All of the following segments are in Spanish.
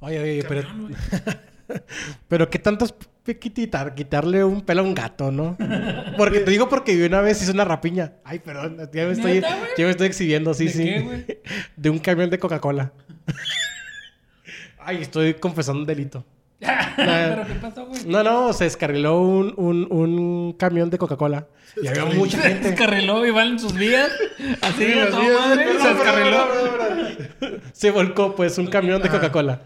Oye, oye, pero... Pero qué tanto es quitar, quitarle un pelo a un gato, ¿no? Porque te digo porque yo una vez hice una rapiña. Ay, perdón, ya me estoy, ya me estoy exhibiendo, sí, ¿De sí. qué? De un camión de Coca-Cola. Ay, estoy confesando un delito. ¿Pero qué pasó, güey? No, no, se descarriló un, un, un camión de Coca-Cola. Y había mucha Se gente. descarriló y van en sus vías. Así, Sí, toda madre. Se descarriló. Se volcó, pues, un camión de. Coca-Cola.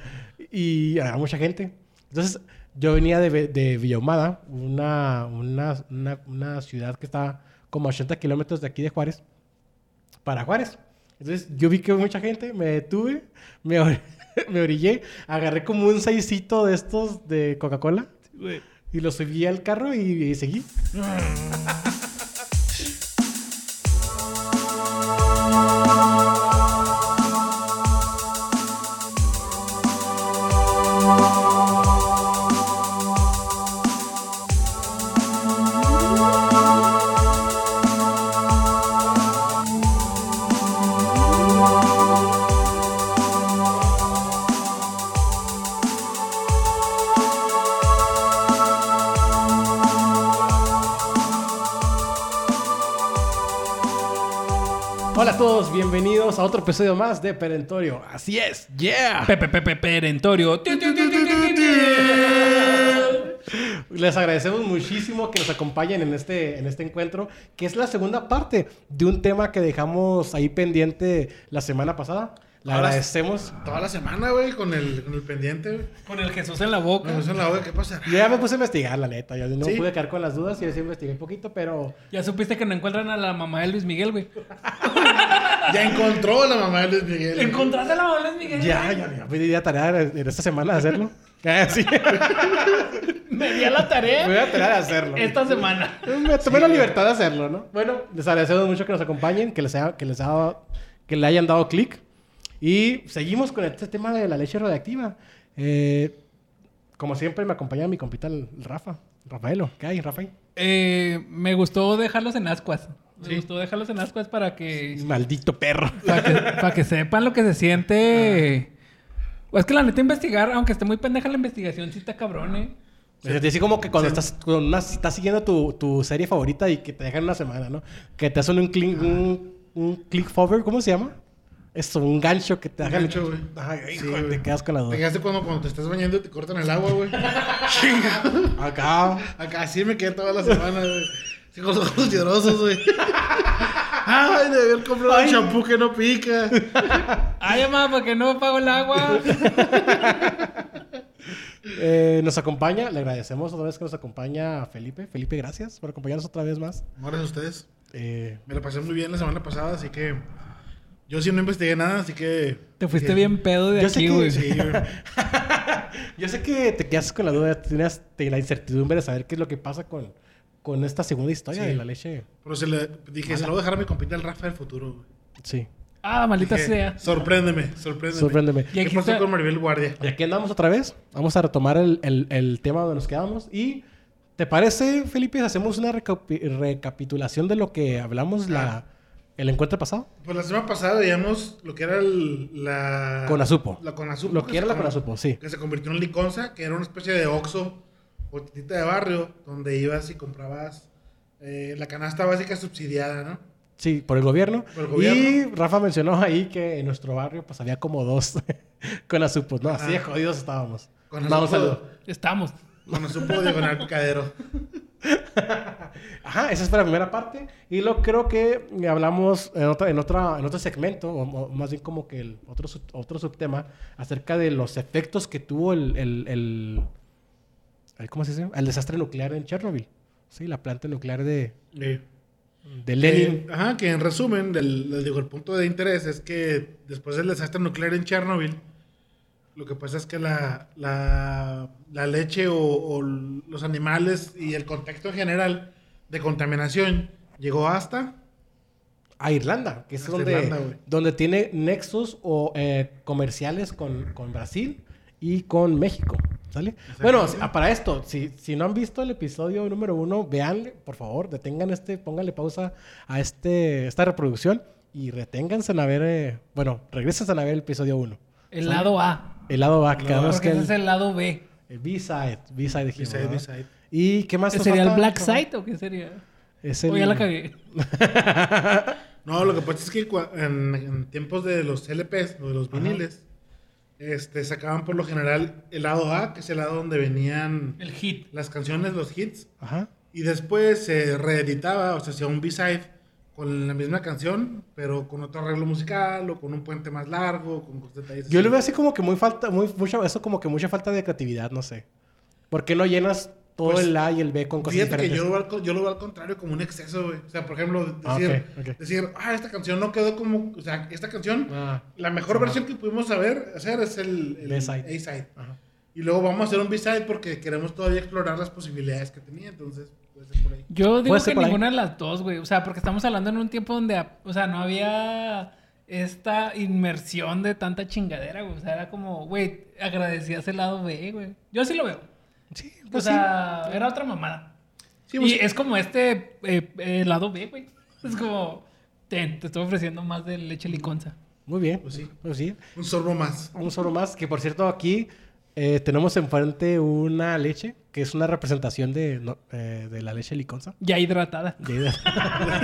Y había mucha gente. Entonces, yo venía de, de Villahumada, una, una, una, una ciudad que está como a 80 kilómetros de aquí de Juárez, para Juárez. Entonces, yo vi que había mucha gente, me detuve, me, or- me orillé, agarré como un seisito de estos de Coca-Cola y lo subí al carro y, y seguí. a otro episodio más de Perentorio. Así es, yeah. Pepe, Pepe, Perentorio. Les agradecemos muchísimo que nos acompañen en este, en este encuentro, que es la segunda parte de un tema que dejamos ahí pendiente la semana pasada. Le Ahora- agradecemos. Toda la semana, güey, con el, con el pendiente, güey. Con el Jesús en la boca. No, eso en la boca, ¿qué pasa? Yo ya me puse a investigar, la neta. Yo no ¿Sí? pude quedar con las dudas y yo sí investigué un poquito, pero Ya supiste que no encuentran a la mamá de Luis Miguel, güey. Ya encontró la mamá de Luis Miguel. ¿Encontraste a la mamá de Luis Miguel? ya, ya, ya pedí la tarea en esta semana de hacerlo. Ah, sí. Me di a la Me voy tarea a tarea de hacerlo. esta semana. Me tomé la libertad de hacerlo, ¿no? Bueno, les agradecemos mucho que nos acompañen, que les, haya- que les, haya- que le hayan dado clic. Y seguimos con este tema de la leche radioactiva. Eh, como siempre, me acompaña mi compita el Rafa. Rafaelo, ¿qué hay, Rafael? Eh, me gustó dejarlos en ascuas. Me Sí. gustó dejarlos en ascuas para que, Maldito perro. para que, para que sepan lo que se siente. Pues es que la neta investigar, aunque esté muy pendeja la investigación, sí está cabrón, eh. Siente así como que cuando Sí. estás, una- estás siguiendo tu, tu serie favorita y que te dejan una semana, ¿no? Que te hacen un click, un, un click forward, ¿cómo se llama? Eso, un gancho que te Un dejan. gancho, güey. Ay, Sí, te quedas con la Te duda. quedaste cuando, cuando te estás bañando y te cortan el agua, güey. Acá. Acá así me quedé toda la semana, güey. Sí, con los ojos llorosos, güey. Ay, de haber comprado un champú que no pica. Ay, mamá, ¿por qué no pago el agua? Eh, nos acompaña, le agradecemos otra vez que nos acompaña a Felipe. Felipe, gracias por acompañarnos otra vez más. Gracias a ustedes. Eh, Me la pasé muy bien la semana pasada, así que... Yo sí no investigué nada, así que... Te fuiste bien pedo de Yo aquí, güey. Sí, yo sé que te quedas con la duda, tienes la incertidumbre de saber qué es lo que pasa con, con esta segunda historia Sí. de la leche. Pero se le dije, se lo voy a dejar a mi compita el Rafa del futuro, güey. Sí, Ah, maldita Dije, sea. Sorpréndeme, sorpréndeme. sorpréndeme. Y ¿Qué pasó está- con Maribel Guardia? Y aquí andamos otra vez. Vamos a retomar el, el- el tema donde nos quedamos. Y, ¿te parece, Felipe, hacemos una recapi- recapitulación de lo que hablamos la, el encuentro pasado? Pues la semana pasada veíamos lo que era el, la... Conazupo. La Conazupo. Lo que era la Conazupo, sí. Que se convirtió en Liconza, que era una especie de Oxxo o titita de barrio, donde ibas y comprabas eh, la canasta básica subsidiada, ¿no? Sí, por el gobierno. Por el Y gobierno. Rafa mencionó ahí que en nuestro barrio pues había como dos Conazupos, ¿no? Así de jodidos estábamos. Conazupo- Vamos a Estamos. Conazupo diagonal picadero. Ajá, esa fue la primera parte. Y lo creo que hablamos en, otra, en, otra, en otro segmento, o, o más bien como que el otro, otro subtema, acerca de los efectos que tuvo el, el, el- ¿cómo se dice? El desastre nuclear en Chernobyl. Sí, la planta nuclear de, de Lenin. eh, ajá, que en resumen, del, digo, el punto de interés es que después del desastre nuclear en Chernobyl, lo que pasa es que la, la, la leche o, o los animales y el contexto en general de contaminación llegó hasta a Irlanda, que es donde, Irlanda, donde tiene nexos o eh, comerciales con, con Brasil y con México. ¿Sale? Bueno, ah, para esto, si, si no han visto el episodio número uno, véanle, por favor, detengan este, pónganle pausa a este, esta reproducción y reténganse a ver, eh, bueno, regresen a ver el episodio uno. El lado A. El lado A, que quedamos Porque que ese el, es el lado B. el B-side. B-side dijimos, B-side, ¿verdad? B-side. ¿Y qué más ¿Ese nos ¿Sería el? Black Side o qué sería? Es O el... ya la cagué. No, lo que pasa es que en, en tiempos de los LPs o de los viniles, este, sacaban por lo general el lado A, que es el lado donde venían El hit. las canciones, los hits, Ajá. y después se reeditaba, o sea, hacía un B-side con la misma canción, pero con otro arreglo musical o con un puente más largo, con detalles. Yo así. le veo así como que muy falta, muy, mucha, eso como que mucha falta de creatividad, no sé. ¿Por qué no llenas todo Pues, el A y el B con cosas Fíjate que diferentes? yo lo, veo yo lo veo al contrario como un exceso, güey. O sea, por ejemplo, Ah, decir, ok, ok. decir, ah, esta canción no quedó como, o sea, esta canción, Ah, la mejor versión que pudimos saber, hacer es el, el. A-side. Y luego vamos a hacer un B-side porque queremos todavía explorar las posibilidades que tenía, entonces Yo digo que ninguna de las dos, güey. O sea, porque estamos hablando en un tiempo donde, o sea, no había esta inmersión de tanta chingadera, güey. O sea, era como, güey, agradecías el lado B, güey. Yo así lo veo. Sí, O pues sea, era otra mamada. Sí, y pues, es como este eh, eh, lado B, güey. Es como, ten, te estoy ofreciendo más de leche liconza. Muy bien. Pues sí. Pues sí. un sorbo más. Un solo más, que por cierto aquí eh, tenemos enfrente una leche, que es una representación de, no, eh, de la leche liconza. Ya hidratada. De-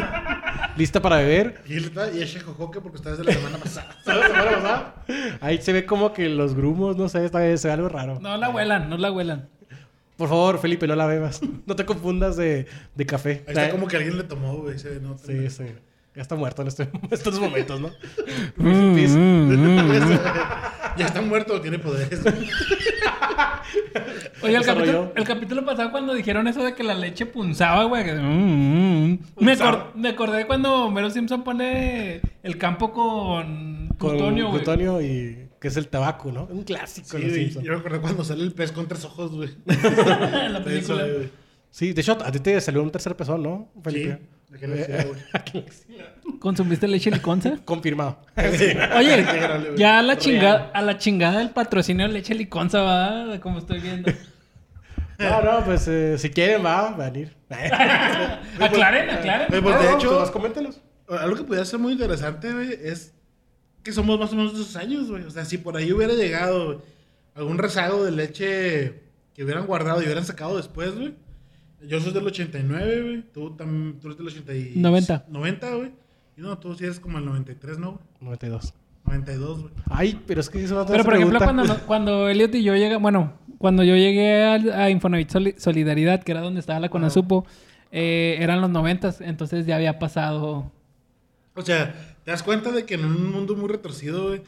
Lista para beber. Y y es Shejojoque porque está desde la semana pasada. ¿Sabes la semana pasada? Ahí se ve como que los grumos, no sé, está, se ve algo raro. No la huelan, no la huelan. Por favor, Felipe, no la bebas. No te confundas de, de café. Ahí está como que alguien le tomó, güey. Se ve, ¿no? Sí, sí. Ya está muerto en este- estos momentos, ¿no? Mm, Ya está muerto, tiene poderes. Oye, el capítulo, el capítulo pasado cuando dijeron eso de que la leche punzaba, güey. que- mm, mm. Me, acor- me acordé cuando Homero Simpson pone el campo con plutonio, güey. plutonio y que es el tabaco, ¿no? Un clásico. Sí, yo me acuerdo cuando sale el pez con tres ojos, güey. en la película. Sí, de hecho, a ti te salió un tercer pezón, ¿no, Felipe? La güey. ¿Consumiste leche liconza? Confirmado. Oye, ya a la chingada, a la chingada el patrocinio de leche liconza va, como estoy viendo. No, no, pues eh, si quieren, va a venir. aclaren, aclaren. Oye, pues, de hecho- pues, coméntelos. Algo que podría ser muy interesante, güey, es que somos más o menos de esos años, güey. O sea, si por ahí hubiera llegado algún rezago de leche que hubieran guardado y hubieran sacado después, güey. Yo soy del 89, güey. Tú también, tú eres del 80 y... 90. 90, güey. Y no, tú sí eres como el 93, ¿no? güey? 92. 92, güey. Ay, pero es que eso no te Pero por ejemplo, pregunta. cuando, cuando Elliot y yo llegamos, bueno, cuando yo llegué al- a, Infonavit Soli- Solidaridad, que era donde estaba la Conasupo, eh, eran los noventas, entonces ya había pasado. O sea, ¿te das cuenta de que en un mundo muy retorcido, güey,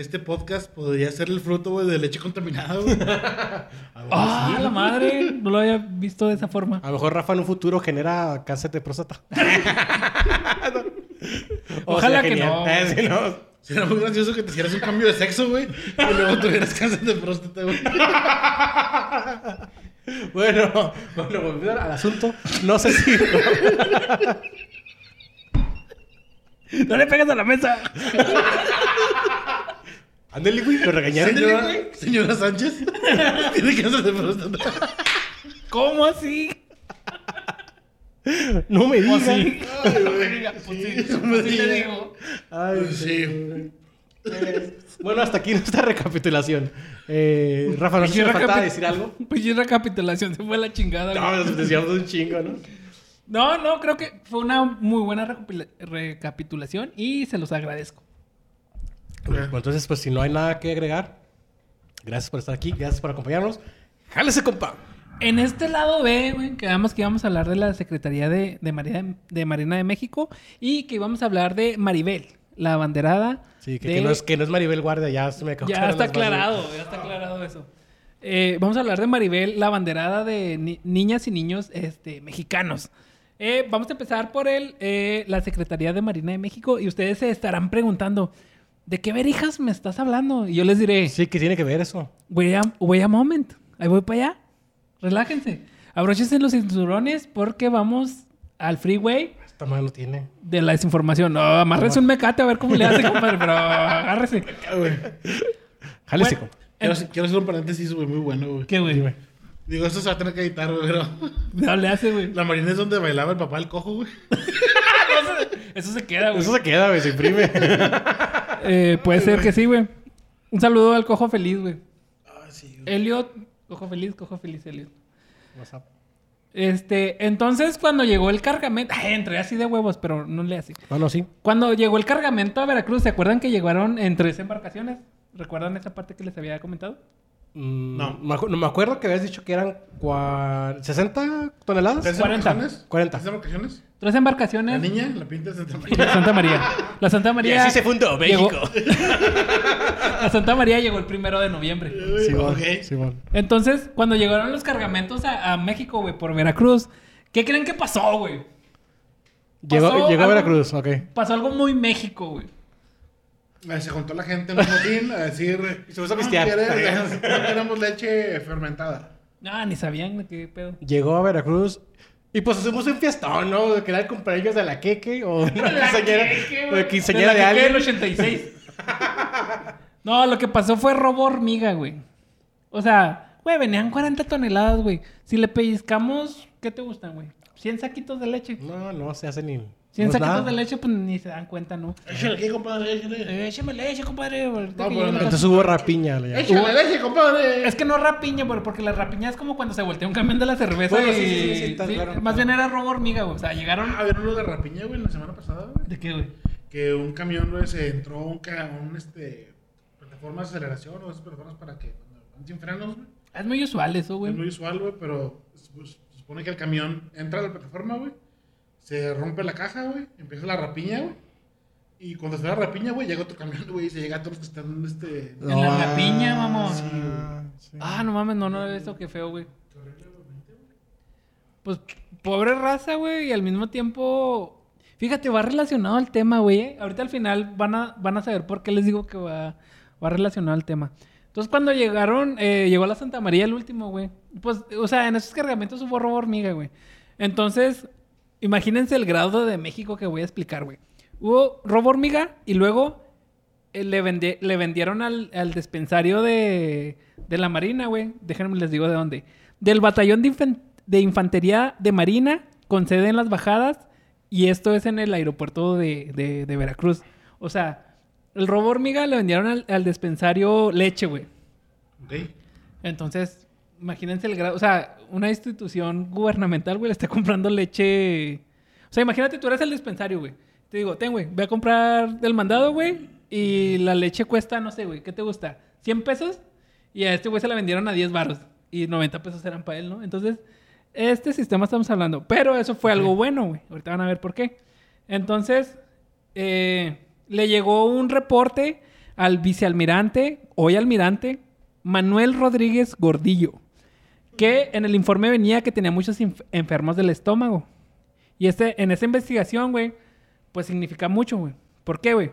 este podcast podría ser el fruto, güey, de leche contaminada, güey? ¡Ah, la madre! No lo había visto de esa forma. A lo mejor Rafa en un futuro genera cáncer de próstata. Ojalá sea, que genial. no. Eh, sí, no. Sería muy gracioso que te hicieras un cambio de sexo, güey, y luego tuvieras cáncer de próstata, güey. Bueno, bueno, volviendo al asunto. No sé si... ¡No le pegas a la mesa! Ándale, güey, lo regañaron. Señora, señora Sánchez, tiene cáncer de próstata. ¿Cómo así? No me digas. Ay, güey. Pues sí, Sí, no me pues sí le digo. Ay, Pues sí. Bueno, hasta aquí nuestra recapitulación. Eh, Rafa, no sé si me Recapi- faltaba decir algo. Pues sí, recapitulación, se fue la chingada. güey. No, nos decíamos un chingo, ¿no? No, no, creo que fue una muy buena recapitula- recapitulación y se los agradezco. Bueno, entonces, pues si no hay nada que agregar, gracias por estar aquí, gracias por acompañarnos. ¡Jálese, compa! En este lado B, güey, quedamos que íbamos a hablar de la Secretaría de, de, Marina, de Marina de México y que íbamos a hablar de Maribel, la abanderada. Sí, que, de- que no es, que no es Maribel Guardia, ya se me acabó. Ya está aclarado, ya está aclarado eso. Eh, vamos a hablar de Maribel, la abanderada de ni- niñas y niños este, mexicanos. Eh, vamos a empezar por el, eh, la Secretaría de Marina de México y ustedes se estarán preguntando, ¿de qué verijas me estás hablando? Y yo les diré, Sí, que tiene que ver eso. wait a, wait a moment, ahí voy para allá, relájense, abróchense los cinturones porque vamos al freeway Esta madre no tiene. de la desinformación. No, amárrese un mecate a ver cómo le hace, compadre, pero agárrese. Jálese, Bueno. Quiero, quiero hacer un paréntesis, güey, muy bueno, güey. ¿Qué, güey? Dime. Digo, esto se va a tener que editar, güey, pero... No le hace, güey. La marina es donde bailaba el papá del cojo, güey. Eso se queda, güey. Eso se queda, güey, se imprime. Eh, puede ser que sí, güey. Un saludo al cojo feliz, güey. Ah, sí. Elliot, cojo feliz, cojo feliz, Elliot. WhatsApp. Este, entonces cuando llegó el cargamento, ay, entré así de huevos, pero no le así. Bueno, sí. Cuando llegó el cargamento a Veracruz, ¿se acuerdan que llegaron en tres embarcaciones? ¿Recuerdan esa parte que les había comentado? Mm, No. Me, acu- no, me acuerdo que habías dicho que eran cua- 60 toneladas. ¿Tres 40. embarcaciones? 40. ¿Tres embarcaciones? Tres La embarcaciones. niña, la pinta de Santa y María. la Santa María. La Santa María. fundó llegó- La Santa María llegó el primero de noviembre. Simón. Entonces, cuando llegaron los cargamentos a, a México, güey, por Veracruz, ¿qué creen que pasó, güey? Llegó, llegó a algo- Veracruz, ok. Pasó algo muy México, güey. Eh, Se juntó la gente en un motín a decir... Y se puso a "No pistear". quieres- No queremos leche fermentada. Ah, ni sabían de qué pedo. Llegó a Veracruz y pues hicimos un fiestón, ¿no? Que era el cumpleaños de la Queque o una La quinceañera, Queque, de quinceañera de la alguien. del 86. no, lo que pasó fue robo hormiga, güey. O sea, güey, venían 40 toneladas, güey. Si le pellizcamos, ¿qué te gustan, güey? 100 saquitos de leche. No, no se hace ni. 100 no es saquitos de leche, pues ni se dan cuenta, ¿no? Échale aquí, compadre, échale. Échame leche, compadre. No, pero. Entonces hubo rapiña. Échale leche, compadre. Es que no rapiña, güey, porque la rapiña es como cuando se voltea un camión de la cerveza Bueno, y... sí, sí, sí, sí, claro. Más bien era robo hormiga, güey. O sea, llegaron... Ah, ¿vieron lo de Rapiña, güey, la semana pasada, güey? ¿De qué, güey? Que un camión, güey, se entró un, ca- un este, plataforma de aceleración o esas plataformas para que cuando van sin frenos, güey. Es muy usual eso, güey. Es muy usual, güey, pero pues, se supone que el camión entra a la plataforma, güey. Se rompe la caja, güey. Empieza la rapiña, güey. Y cuando se da la rapiña, güey, llega otro camión, güey, y se llega a todos los que están, este... En la rapiña, mamón. Sí, sí. Ah, no mames, no, no, eso qué feo, güey. Pues, pobre raza, güey, y al mismo tiempo... Fíjate, va relacionado al tema, güey. ¿eh? Ahorita al final van a, van a saber por qué les digo que va, va relacionado al tema. Entonces, cuando llegaron, eh, llegó a la Santa María el último, güey. Pues, o sea, en esos cargamentos hubo robo hormiga, güey. Entonces, imagínense el grado de México que voy a explicar, güey. Hubo robo hormiga y luego eh, le, vendi- le vendieron al, al dispensario de, de la Marina, güey. Déjenme les digo de dónde. Del batallón de, infan- de infantería de Marina, con sede en las bajadas, y esto es en el aeropuerto de, de- de Veracruz. O sea, el robo hormiga le vendieron al, al dispensario leche, güey. Ok. Entonces, imagínense el grado. O sea, una institución gubernamental, güey, le está comprando leche. O sea, imagínate, tú eres el dispensario, güey. Te digo, ten, güey, voy a comprar del mandado, güey. Y la leche cuesta, no sé, güey, ¿qué te gusta? ¿100 pesos? Y a este güey se la vendieron a 10 baros. Y 90 pesos eran para él, ¿no? Entonces, este sistema estamos hablando. Pero eso fue algo bueno, güey. Ahorita van a ver por qué. Entonces, eh, le llegó un reporte al vicealmirante, hoy almirante, Manuel Rodríguez Gordillo, que en el informe venía que tenía muchos enfermos del estómago. Y este, en esa investigación, güey, pues significa mucho, güey. ¿Por qué, güey?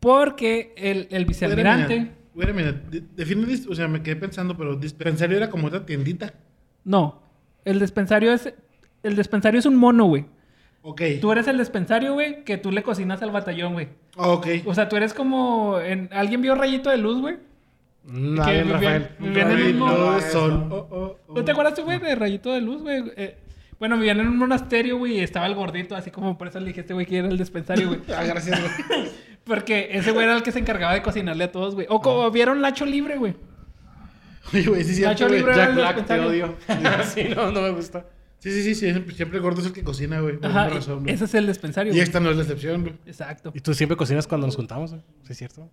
Porque el, el vicealmirante... Mira, de- define, o sea, me quedé pensando, pero dispensario era como otra tiendita. No, el dispensario es... El dispensario es un mono, güey. Ok. Tú eres el dispensario, güey, que tú le cocinas al batallón, güey. Ok. O sea, tú eres como... en- ¿Alguien vio Rayito de Luz, güey? Nadie, Que Rafael. vivían- vivían en un Rayito mono- de sol. Oh, oh, oh. ¿No te acuerdas tú, güey, de Rayito de Luz, güey? Eh, bueno, vivían en un monasterio, güey, y estaba el gordito, así como por eso le dije a este güey que era el dispensario, güey. Ah, gracias, güey. Porque ese güey era el que se encargaba de cocinarle a todos, güey. O como vieron Lacho Libre, güey. Oye, güey, sí, sí. Nacho güey. Libre. Jack el Black, te odio. sí, no, no me gusta. Sí, sí, sí, sí, siempre, siempre el gordo es el que cocina, güey. Por Ajá, alguna razón, güey. ese es el dispensario, Y güey. esta no es la excepción, güey. Exacto. Y tú siempre cocinas cuando nos juntamos, güey. ¿Sí es cierto?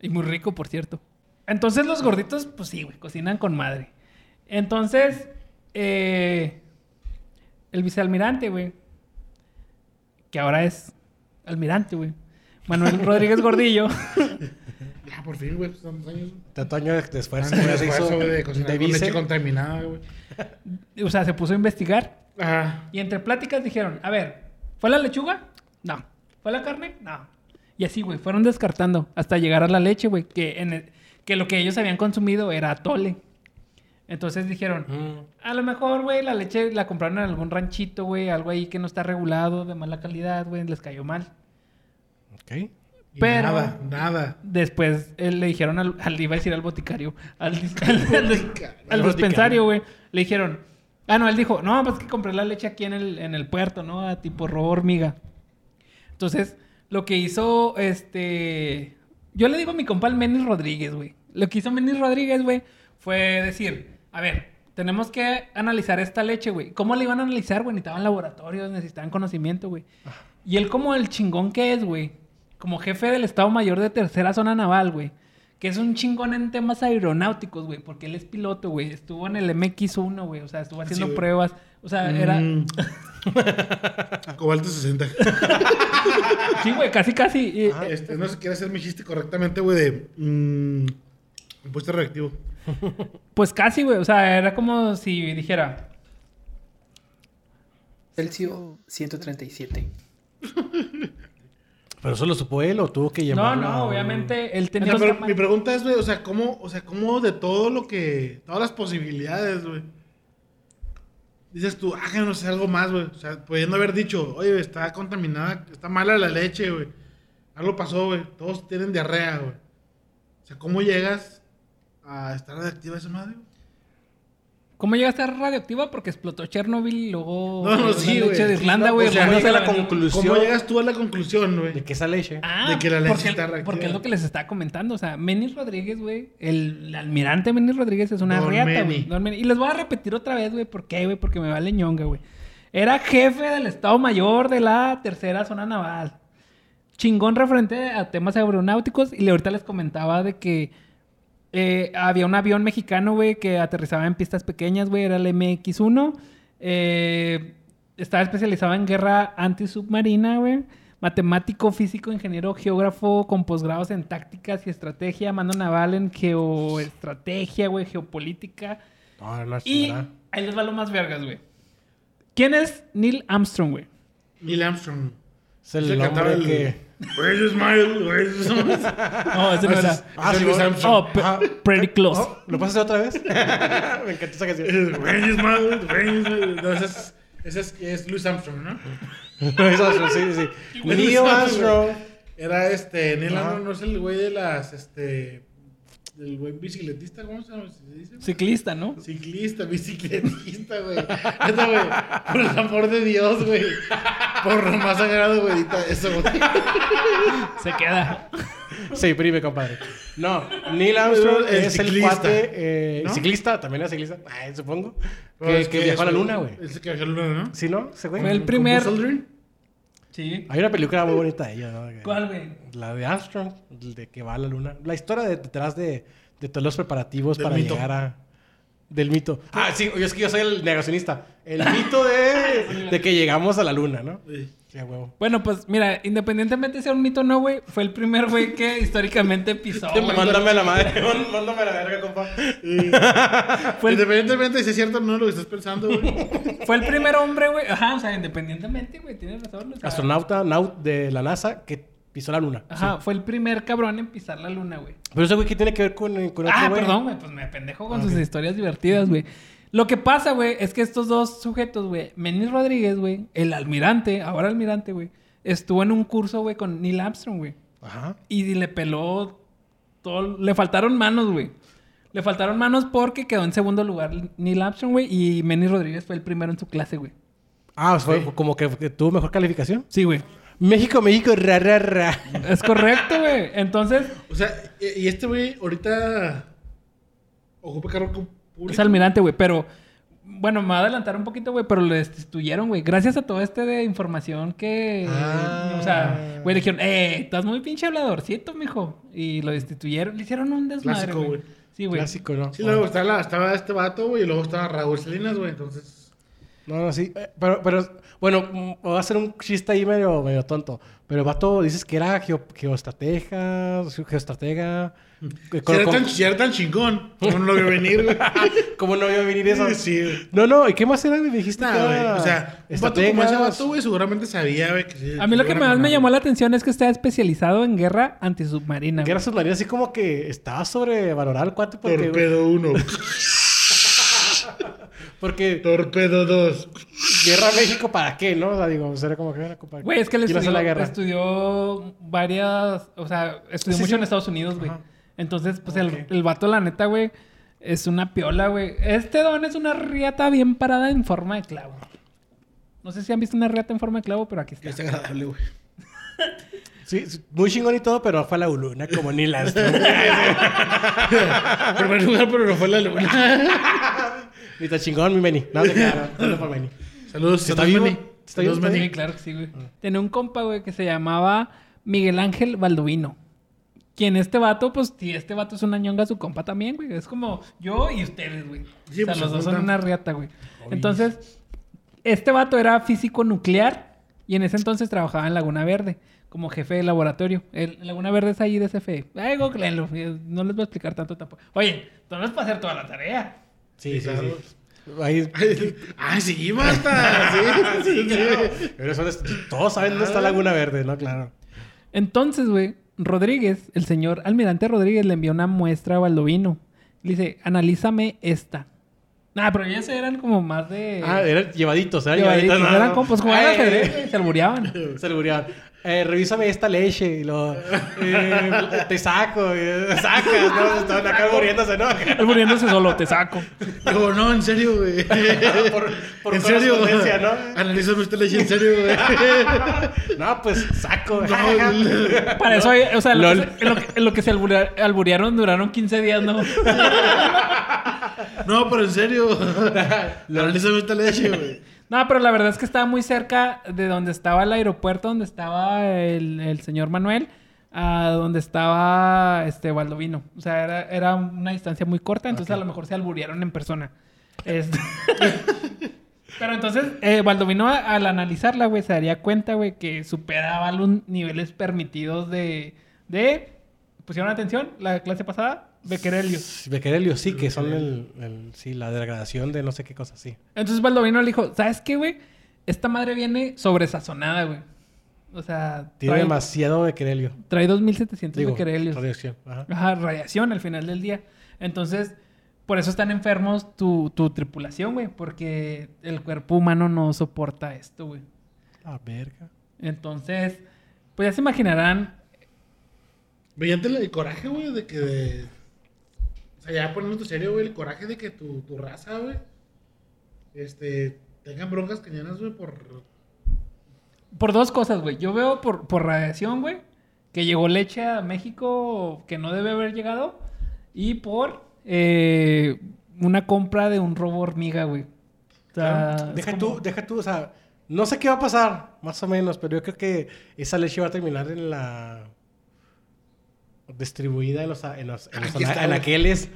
Y muy rico, por cierto. Entonces los gorditos, pues sí, güey, cocinan con madre. Entonces, eh, el vicealmirante, güey, que ahora es almirante, güey, Manuel Rodríguez Gordillo, Ya, por fin, güey, tantos años. Tanto año de de esfuerzo, güey, se hizo de cocinar de con leche contaminada, güey. o sea, se puso a investigar Ajá. y entre pláticas dijeron, a ver, ¿fue la lechuga? No. ¿Fue la carne? No. Y así, güey, fueron descartando hasta llegar a la leche, güey, que, en el- que lo que ellos habían consumido era atole. Entonces dijeron, Mm. A lo mejor, güey, la leche la compraron en algún ranchito, güey, algo ahí que no está regulado, de mala calidad, güey, les cayó mal. Ok. Pero- Nada, nada. Después eh, le dijeron al, al- iba a decir al boticario, al, al Al dispensario, güey, le dijeron, ah, no, él dijo, no, pues que compré la leche aquí en el, en el puerto, ¿no? A tipo robo hormiga. Entonces, lo que hizo este Yo le digo a mi compa el Menis Rodríguez, güey. Lo que hizo Menis Rodríguez, güey, fue decir, a ver, tenemos que analizar esta leche, güey. ¿Cómo le iban a analizar, güey? Necesitaban laboratorios, necesitaban conocimiento, güey. Y él como el chingón que es, güey. Como jefe del Estado Mayor de Tercera Zona Naval, güey. Que es un chingón en temas aeronáuticos, güey. Porque él es piloto, güey. Estuvo en el MX1, güey. O sea, estuvo haciendo pruebas. O sea, era... Mm. Cobalto 60. Sí, güey, casi, casi. Ah, este, no sé, quiere hacer mi chiste correctamente, güey, de. Mm, compuesto reactivo. Pues casi, güey. O sea, era como si dijera... Celsius 137. ¿Pero eso lo supo él o tuvo que No, llevarlo no, un- obviamente él O tenía... sea, pero cama- mi pregunta es, güey, o sea, ¿cómo, o sea, cómo de todo lo que. Todas las posibilidades, güey. Dices tú, ah, que no sé, algo más, güey. O sea, pudiendo haber dicho, oye, está contaminada, está mala la leche, güey. Algo pasó, güey. Todos tienen diarrea, güey. O sea, ¿cómo llegas a estar radioactiva esa madre? güey? ¿Cómo llega a estar radioactiva? Porque explotó Chernobyl y luego... No, no, leche de Irlanda, No, güey. o sea, Irlanda llega se a la conclusión ¿Cómo llegas tú a la conclusión, güey? de que esa leche. Ah, De que la leche porque, está reactiva. porque es lo que les estaba comentando. O sea, Menis Rodríguez, güey. El, el almirante Menis Rodríguez es una Don riata, Meni. güey. Y les voy a repetir otra vez, güey. ¿Por qué, güey? Porque me vale ñonga, güey. Era jefe del Estado Mayor de la Tercera Zona Naval. Chingón referente a temas aeronáuticos. Y ahorita les comentaba de que eh, había un avión mexicano, güey, que aterrizaba en pistas pequeñas, güey. Era el MX-1. Eh, estaba especializado en guerra antisubmarina, güey. Matemático, físico, ingeniero, geógrafo, con posgrados en tácticas y estrategia, mando naval en geoestrategia, güey, geopolítica. No, no es Y ahí les va lo más vergas, güey. ¿Quién es Neil Armstrong, güey? Neil Armstrong. Es el hombre el- que... Where's your smile? Where's your smile? No, ese no Ese era. Ah, sí, Louis. Armstrong. Oh, pretty close. Oh, ¿Lo hacer otra vez? Me encantó esa canción. Where's your smile? Where's your smile? No, ese es, ese es, Louis Armstrong, ¿no? Eso, sí, sí. Louis Neil Armstrong. Era este, Neil. Armstrong no es el güey de las, este, del güey bicicletista, ¿cómo se llama? ¿Se dice? Ciclista, ¿no? Ciclista, bicicletista, güey. Neta, güey. Por el amor de Dios, güey. Por lo más sagrado, güey. Eso, güey. Se queda. Se imprime, compadre. No, Neil Armstrong El es el ciclista. cuate... eh, ¿No? Ciclista, también era ciclista. Ay, supongo. Pero Que, es que viajó a la eso, luna, güey. Es el que viajó a la luna, ¿no? ¿Sí, no? Ese güey. Fue el ¿Con primer-? Sí. Hay una película muy bonita de ella, ¿no? ¿Cuál, güey? La de Armstrong, de que va a la luna. La historia de- detrás de, de todos los preparativos Del para mito. llegar a... Del mito. Ah, sí, yo es que yo soy el negacionista. El mito de, de que llegamos a la luna, ¿no? Sí. Sí, a huevo. Bueno, pues mira, independientemente sea un mito o no, güey, fue el primer güey que históricamente pisó. güey. Mándame a la madre. Mándame a la verga, compa. Fue el, Independientemente de si es cierto o no lo que estás pensando, güey. fue el primer hombre, güey. Ajá, o sea, independientemente, güey, tienes razón. o sea, Astronauta naut de la NASA que pisó la luna. Ajá, fue el primer cabrón en pisar la luna, güey. Pero ese güey, ¿qué tiene que ver con, con otro Ah, güey? perdón, güey, pues me pendejo con Ah, sus historias divertidas, güey. Lo que pasa, güey, es que estos dos sujetos, güey, Menis Rodríguez, güey, el almirante, ahora almirante, güey, estuvo en un curso, güey, con Neil Armstrong, güey. Ajá. Y le peló todo. Le faltaron manos, güey. Le faltaron manos porque quedó en segundo lugar Neil Armstrong, güey. Y Menis Rodríguez fue el primero en su clase, güey. Ah, fue como que, que tuvo mejor calificación. Sí, güey. México, México, ra, ra, ra. Es correcto, güey. Entonces, O sea, y y este güey ahorita ocupa cargo público. es almirante, güey. Pero, bueno, me va a adelantar un poquito, güey. Pero lo destituyeron, güey. Gracias a todo este de información que. Ah. O sea, güey, dijeron, eh, estás muy pinche habladorcito, mijo. Y lo destituyeron. Le hicieron un desmadre, Clásico, güey. Sí, güey. Clásico, ¿no? Sí, luego estaba este vato, güey, y luego estaba Raúl Salinas, güey. Entonces, No, no, sí. Eh, Pero, pero, bueno, mm, voy a hacer un chiste ahí medio, medio tonto. Pero el vato dices que era geo, geoestratega, geoestratega. que si con- era, con- tan, si era tan chingón, ¿cómo no lo vio venir? ¿Cómo no a venir eso? Sí. No, no, ¿y qué más era? Me dijiste que era O sea, vato como ese vato, güey, seguramente sabía, güey, que sí. A mí lo que más me llamó la atención es que está especializado en guerra antisubmarina. Guerra submarina, así como que estaba sobrevalorado el cuate porque... Torpedo 1. Porque Torpedo 2. Guerra México, ¿para qué, no? O sea, digo, sería como que era compa- Güey, es que él ¿quién hace estudió, la guerra? estudió varias, o sea, estudió Sí, mucho sí. en Estados Unidos, güey. Entonces, pues el, el vato, la neta, güey, es una piola, güey. Este don es una riata bien parada en forma de clavo. No sé si han visto una riata en forma de clavo, pero aquí está. Es agradable, güey. Sí, sí, muy chingón y todo, pero no fue la luna como ni las. primer lugar, pero no fue la luna. Ni tan chingón, mi Meni. No, te quedaron. Solo por Meni. Saludos, ¿Está saludos, vivo? Manny. ¿Está vivo? Saludos, ¿Está. Sí, claro que sí, güey. Tenía un compa, güey, que se llamaba Miguel Ángel Baldovino. Quien este vato, pues, si este vato es una ñonga, su compa también, güey. Es como yo y ustedes, güey. Sí, o sea, pues, los dos son una riata, güey. Entonces, este vato era físico nuclear y en ese entonces trabajaba en Laguna Verde como jefe de laboratorio. El, Laguna Verde es ahí de CFE. Ay, googleenlo. No les voy a explicar tanto tampoco. Oye, no es para hacer toda la tarea. Sí, sí, sí. Ahí. Ay, sí, Marta. Sí, sí, sí. Pero eso es- todos saben dónde está Laguna Verde, ¿no? Claro. Entonces, güey, Rodríguez, el señor almirante Rodríguez le envió una muestra a Baldovino. Le dice, analízame esta. Nah, pero ellos eran como más de... Ah, eran llevaditos, eran llevaditos. llevaditos. no, eran no. como, pues jugaban Ay, ajedrez, se albureaban. Se murieron. Eh, revísame esta leche y lo eh, te saco, y sacas, ¿no? Estaban acá muriéndose, ¿no? Él muriéndose solo, te saco. Digo, no, en serio, güey. por por en serio. ¿no? Analízame esta leche en serio, güey. No, pues saco. Para eso, o sea, en lo, que, se- en lo que- en lo que se alburea- alburearon duraron 15 días, ¿no? No, pero en serio. Analízame esta leche, güey. No, pero la verdad es que estaba muy cerca de donde estaba el aeropuerto, donde estaba el, el señor Manuel, a donde estaba este Baldovino. O sea, era, era una distancia muy corta, entonces a lo mejor se alburearon en persona. Este- pero entonces, eh, Baldovino a- al analizarla, güey, se daría cuenta, güey, que superaba los niveles permitidos de... de ¿Pusieron atención la clase pasada? Becquerelio. Becquerelio, sí, que son el, el- sí, la degradación de no sé qué cosa, sí. Entonces Baldovino le dijo, ¿sabes qué, güey? Esta madre viene sobresazonada, güey. O sea, Tiene trae, demasiado Becquerelio. trae 2700 Digo, becquerelios. radiación. Ajá. Ajá, radiación al final del día. Entonces, por eso están enfermos tu, tu tripulación, güey. Porque el cuerpo humano no soporta esto, güey. La verga. Entonces, pues ya se imaginarán. Veíate el coraje, güey, de que. de- sea, ya poniéndote serio, güey, el coraje de que tu, tu raza, güey, este, tengan broncas cañonas, güey, por. Por dos cosas, güey. Yo veo por, por radiación, güey. Que llegó leche a México que no debe haber llegado. Y por eh, una compra de un robo hormiga, güey. O sea, Deja como- tú, deja tú, o sea, no sé qué va a pasar, más o menos, pero yo creo que esa leche va a terminar en la distribuida en los, en los, en los anaqueles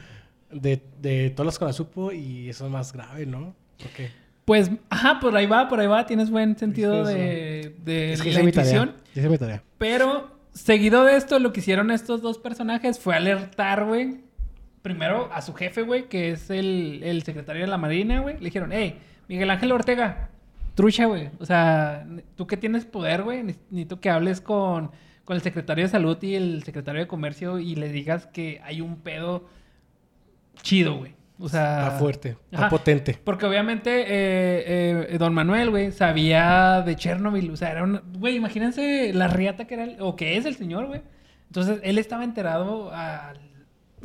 de, de todos los Conasupo y eso es más grave, ¿no? Porque Pues, ajá, por ahí va, por ahí va. Tienes buen sentido Es que de, de es que la tarea. intuición. Hice mi tarea. Pero, seguido de esto, lo que hicieron estos dos personajes fue alertar, güey. Primero a su jefe, güey, que es el, el secretario de la Marina, güey. Le dijeron, hey, Miguel Ángel Ortega, trucha, güey. O sea, tú que tienes poder, güey, ne- necesito que hables con, con el secretario de Salud y el secretario de Comercio y le digas que hay un pedo chido, güey. O sea... Está fuerte, está Ajá. potente. Porque obviamente eh, eh, Don Manuel, güey, sabía de Chernobyl. O sea, era una... Güey, imagínense la riata que era... el- o que es el señor, güey. Entonces, él estaba enterado a,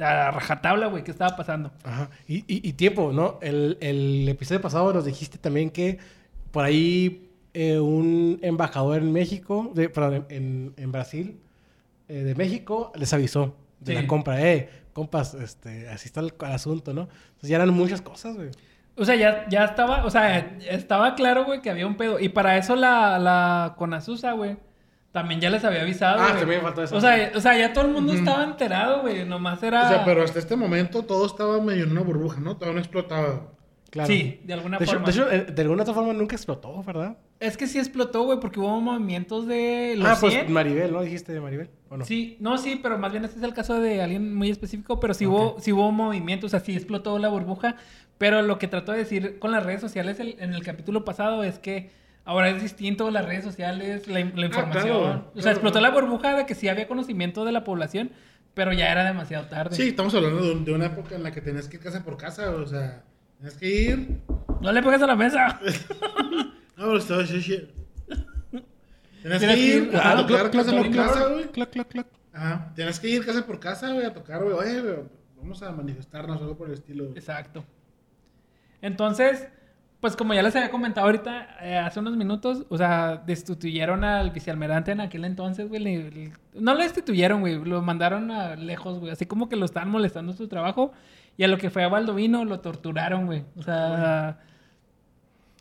a rajatabla, güey, qué estaba pasando. Ajá. Y, y- y tiempo, ¿no? El, el episodio pasado nos dijiste también que por ahí eh, un embajador en México, de, perdón, en, en Brasil, eh, de México, les avisó de Sí. la compra. Eh, compas, este, así está el, el asunto, ¿no? Entonces ya eran muchas cosas, güey. O sea, ya, ya estaba... O sea, estaba claro, güey, que había un pedo. Y para eso la, la Conasusa, güey... También ya les había avisado, Ah, también me faltó eso. O sea, o sea, ya todo el mundo estaba enterado, güey. Nomás era... O sea, pero hasta este momento todo estaba medio en una burbuja, ¿no? Todavía no explotaba. Claro. Sí, de alguna De hecho, forma. de, hecho, eh, de alguna otra forma nunca explotó, ¿verdad? Es que sí explotó, güey, porque hubo movimientos de los ah, pues 100. Maribel, ¿no? Dijiste de Maribel, ¿o no? Sí, no, sí, pero más bien este es el caso de alguien muy específico, pero sí, hubo, sí hubo movimientos, o sea, sí explotó la burbuja, pero lo que trató de decir con las redes sociales el- en el capítulo pasado es que ahora es distinto las redes sociales, la, in- la información. claro, o sea, claro, explotó claro. la burbuja de que sí había conocimiento de la población, pero ya era demasiado tarde. Sí, estamos hablando de, un- de una época en la que tenías que ir casa por casa, o sea, tenías que ir. No le pegues a la mesa. No, pero estaba. Tenías Tienes que ir clac, casa clac, por casa, güey. Clac, clac, clac. Ajá. Tienes que ir casa por casa, güey, a tocar, güey. Oye, güey, vamos a manifestarnos algo por el estilo. güey. Exacto. Entonces, Pues como ya les había comentado ahorita, eh, hace unos minutos, o sea, destituyeron al vicealmirante en aquel entonces, güey. le- le- no lo destituyeron, güey, lo mandaron a lejos, güey. Así como que lo estaban molestando en su trabajo. Y a lo que fue a Baldovino lo torturaron, güey. O sea,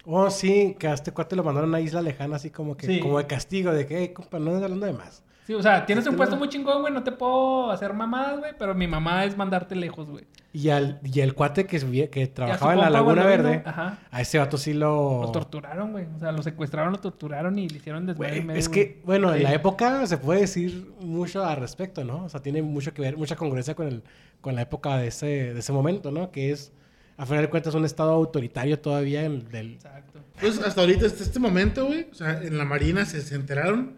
Oh, sí, que a este cuate lo mandaron a una isla lejana, así como que, Sí. como de castigo, de que, "Ey, compa, no andes hablando de más. sí, o sea, tienes un Este puesto muy chingón, güey, no te puedo hacer mamadas, güey, pero mi mamá es mandarte lejos, güey. Y, al, y el cuate que, subía- que trabajaba en la Laguna Verde, Ajá. a ese vato sí lo... Lo torturaron, güey. O sea, lo secuestraron, lo torturaron y le hicieron desmadre. Medio, es güey. que, bueno, en la época se puede decir mucho al respecto, ¿no? O sea, tiene mucho que ver, mucha congruencia con, el, con la época de ese, de ese momento, ¿no? Que es, a final de cuentas, un estado autoritario todavía en- del... Exacto. Pues hasta ahorita, hasta este momento, güey, o sea, en la Marina se, se enteraron,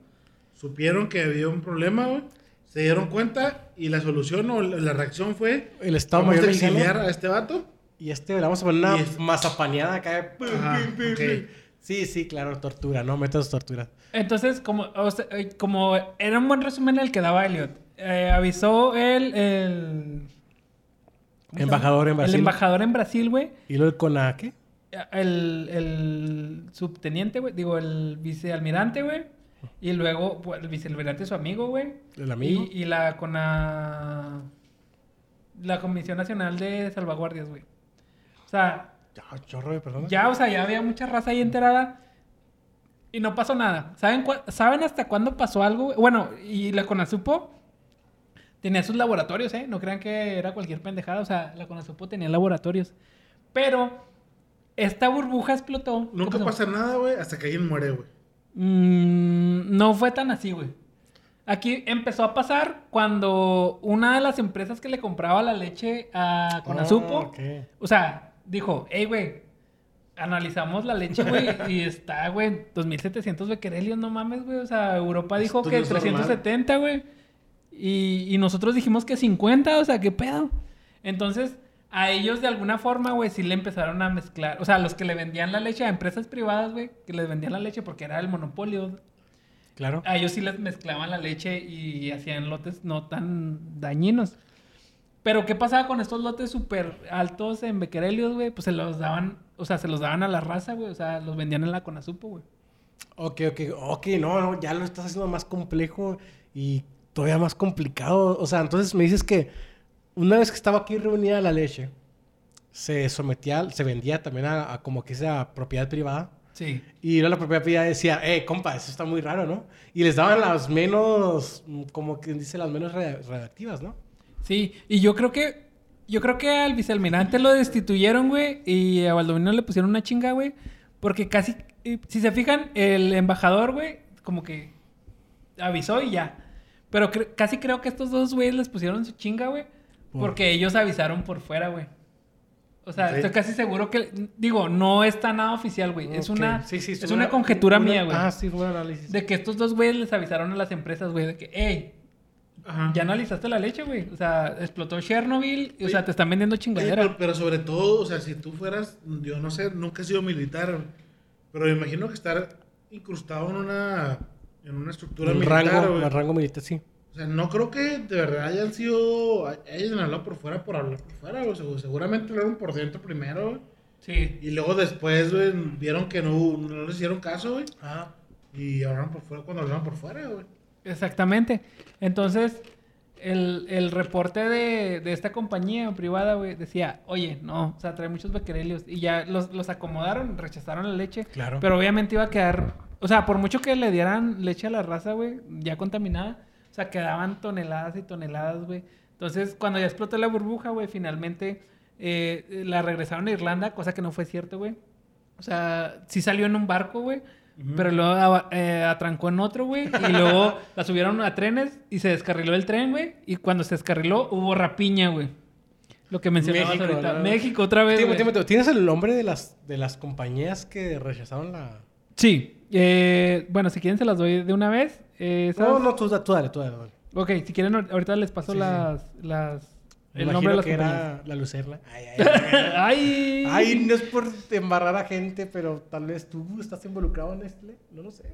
supieron que había un problema, güey, se dieron cuenta y la solución o la, la reacción fue, El Estado vamos a Mayor exiliar mexicano. a este vato. Y este, le vamos a poner una es- mazapaneada acá. Ajá. Sí, sí, claro, tortura, ¿no? Métodos de tortura. Entonces, como, o sea, eh, como era un buen resumen el que daba Elliot, eh, avisó el, el ¿cómo se Embajador en Brasil. El embajador en Brasil, güey. ¿Y luego con la qué? El, el subteniente, güey. Digo, el vicealmirante, güey. Y luego pues, el vicealmirante su amigo, güey. ¿El amigo? Y, y la con la, la Comisión Nacional de Salvaguardias, güey. O sea, Ya, chorro de personas. ya, o sea, ya había mucha raza ahí enterada. Y no pasó nada. ¿Saben, ¿saben hasta cuándo pasó algo? Bueno, y la CONASUPO tenía sus laboratorios, ¿eh? No crean que era cualquier pendejada. O sea, la CONASUPO tenía laboratorios. Pero esta burbuja explotó. ¿Qué Nunca pasa nada, güey, hasta que alguien muere, güey. Mm, no fue tan así, güey. Aquí empezó a pasar cuando una de las empresas que le compraba la leche a Conasupo, Oh, ok. o sea, dijo, hey, güey, analizamos la leche, güey, y está, güey, 2700 becquerelios, no mames, güey. O sea, Europa dijo Esto que no es normal. 370, güey. Y, y nosotros dijimos que 50, o sea, ¿qué pedo? Entonces, a ellos de alguna forma, güey, sí le empezaron a mezclar. O sea, los que le vendían la leche a empresas privadas, güey, que les vendían la leche porque era el monopolio. Claro. A ellos sí les mezclaban la leche y hacían lotes no tan dañinos. Pero, ¿qué pasaba con estos lotes súper altos en becquerelios, güey? Pues se los daban, o sea, se los daban a la raza, güey. O sea, los vendían en la Conasupo, güey. Ok, ok, ok, no, no, ya lo estás haciendo más complejo y todavía más complicado. O sea, entonces me dices que una vez que estaba aquí reunida la leche, se sometía, se vendía también a, a como que sea propiedad privada. Sí. Y luego la propiedad privada decía, eh, compa, eso está muy raro, ¿no? Y les daban las menos, como que dice, las menos re- redactivas, ¿no? Sí, y yo creo que yo creo que al vicealmirante lo destituyeron, güey, y a Baldovino le pusieron una chinga, güey, porque casi si se fijan, el embajador, güey, como que avisó y ya. Pero cre- casi creo que estos dos güeyes les pusieron su chinga, güey, ¿Por? porque ellos avisaron por fuera, güey. O sea, Sí. estoy casi seguro que digo, no está nada oficial, güey. Es una Sí, sí, es una, conjetura una- mía, güey. Ah, sí, fue análisis. De que estos dos güeyes les avisaron a las empresas, güey, de que, hey, Ajá. ya analizaste la leche, güey. O sea, explotó Chernobyl. y, O sea, te están vendiendo Oye, chingadera. pero, pero sobre todo, o sea, si tú fueras, yo no sé, nunca he sido militar, pero me imagino que estar incrustado en una, en una estructura un militar, rango, un rango militar, sí. O sea, no creo que de verdad hayan sido, hayan hablado por fuera por hablar por fuera, güey. Segu- Seguramente hablaron por dentro primero, güey. Sí. Y luego después, güey, vieron que no, no les hicieron caso, güey. Ah. Y hablaron por fuera cuando hablaron por fuera, güey. Exactamente. Entonces, el, el reporte de, de esta compañía privada, güey, decía, oye, no, o sea, trae muchos becquerelios. Y ya los, los acomodaron, rechazaron la leche. Claro. Pero obviamente iba a quedar, o sea, por mucho que le dieran leche a la raza, güey, ya contaminada, o sea, quedaban toneladas y toneladas, güey. Entonces, cuando ya explotó la burbuja, güey, finalmente eh, la regresaron a Irlanda, cosa que no fue cierto, güey. O sea, sí salió en un barco, güey. Pero luego eh, atrancó en otro, güey. Y luego la subieron a trenes y se descarriló el tren, güey. Y cuando se descarriló, hubo rapiña, güey. Lo que mencionabas México, ahorita. ¿no? México, otra vez. Güey. tiempo, ¿Tienes el nombre de las, de las compañías que rechazaron la...? Sí. Eh, bueno, si quieren se las doy de una vez. Eh, esas- No, no, tú, tú dale, tú dale. dale. Ok, si quieren ahor- ahorita les paso Sí, sí. las, las... El nombre de las que compañías. era la Lucerna. Ay, ay, ay. ¡Ay! Ay, no es por embarrar a gente, pero tal vez tú estás involucrado en Nestlé. No lo sé.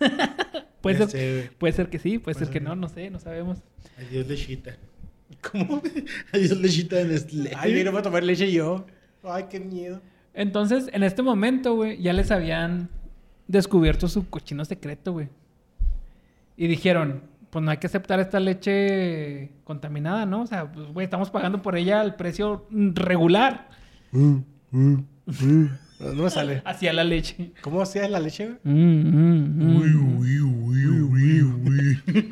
Puede ser, sé, güey. puede ser que sí, puede ser ser que no, no sé, no sabemos. Adiós, lechita. ¿Cómo? Adiós, lechita de Nestlé. Ay, no voy a tomar leche yo. Ay, qué miedo. Entonces, en este momento, güey, ya les habían descubierto su cochino secreto, güey. Y dijeron, pues no hay que aceptar esta leche contaminada, ¿no? O sea, pues, güey, estamos pagando por ella el precio mm, regular No me sale. hacia la leche. ¿Cómo hacías la leche, güey? Mm, mm, mm. Uy, uy, uy, uy, uy.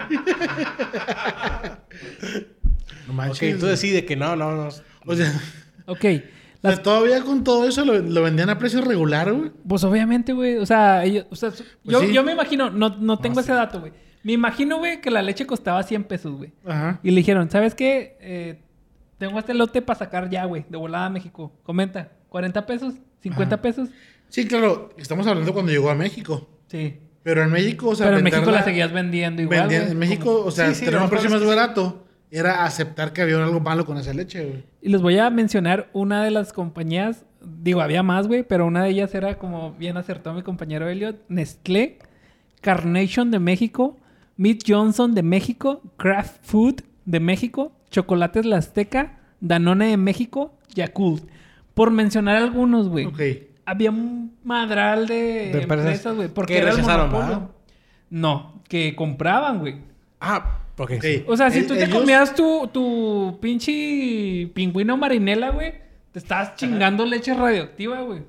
No Ok, manches. tú decides que no, no, no. O sea, Ok. O sea, Las- todavía con todo eso lo, lo vendían a precio regular, güey. Pues obviamente, güey. O sea, ellos, o sea, su- yo, sí. yo me imagino, no, no tengo No, ese sí. dato, güey. Me imagino, güey, que la leche costaba 100 pesos, güey. Ajá. Y le dijeron, ¿sabes qué? Eh, tengo este lote para sacar ya, güey, de volada a México. Comenta, ¿40 pesos? ¿50 Ajá. pesos? Sí, claro, estamos hablando cuando llegó a México. Sí. Pero en México, o sea, Pero en México la seguías vendiendo igual, güey. en México, o sea, Sí, sí, un precio más barato era aceptar que había algo malo con esa leche, güey. Y les voy a mencionar una de las compañías, digo, había más, güey, pero una de ellas era, como bien acertó mi compañero Elliot, Nestlé, Carnation de México, Meat Johnson de México, Kraft Food de México, Chocolates La Azteca, Danone de México, Yakult. Por mencionar algunos, güey. Ok. Había un madral de, De empresas güey, porque que era el monopolio. ¿verdad? No, que compraban, güey. Ah, ok. Ok. sí. O sea, si El- tú te ellos- comías tu, tu pinche pingüino marinela, güey, te estabas chingando leche radioactiva, güey.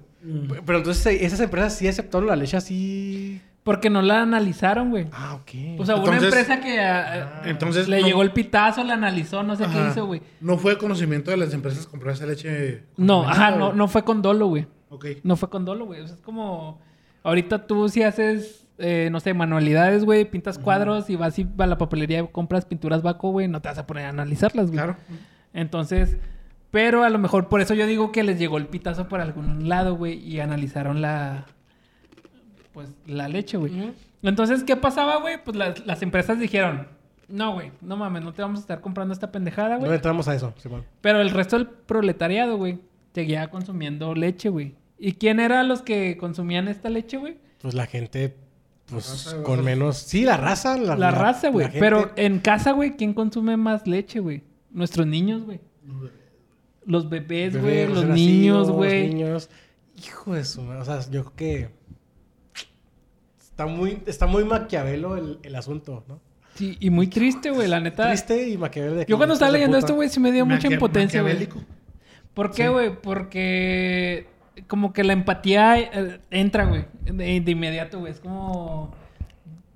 Pero entonces eh, esas empresas sí aceptaron la leche así. Porque no la analizaron, güey. Ah, ok. O sea, hubo una Entonces- empresa que ah, Entonces le no- llegó el pitazo, la analizó, no sé qué hizo, güey. No fue conocimiento de las empresas comprar esa leche. No, ajá, no, no fue con dolo, güey. Ok. No fue con dolo, güey. O sea, es como... Ahorita tú si haces, eh, no sé, manualidades, güey, pintas cuadros y vas y a la papelería y compras pinturas Baco, güey, no te vas a poner a analizarlas, güey. Claro. Entonces, pero a lo mejor por eso yo digo que les llegó el pitazo por algún lado, güey, y analizaron la, pues, la leche, güey. Entonces, ¿qué pasaba, güey? Pues las, las empresas dijeron, no, güey, no mames, no te vamos a estar comprando esta pendejada, No güey. entramos a eso, Simón. Pero el resto del proletariado, güey, seguía consumiendo leche, güey. ¿Y quién eran los que consumían esta leche, güey? Pues la gente, pues raza, con menos. Sí, la raza. La, La, raza, güey. gente- Pero en casa, güey, ¿quién consume más leche, güey? Nuestros niños, güey. Los bebés, güey. bebés, Los niños, güey. niños. Hijo de su madre, O sea, yo creo que. Está muy, está muy maquiavelo el, el asunto, ¿no? Sí, y muy triste, güey, la neta. Triste y maquiavelo de que Yo cuando estaba leyendo puta. esto, güey, sí me dio mucha impotencia, güey. maquiavélico. ¿Por qué, Sí. güey? Porque como que la empatía eh, entra, güey, de, de inmediato, güey. Es como...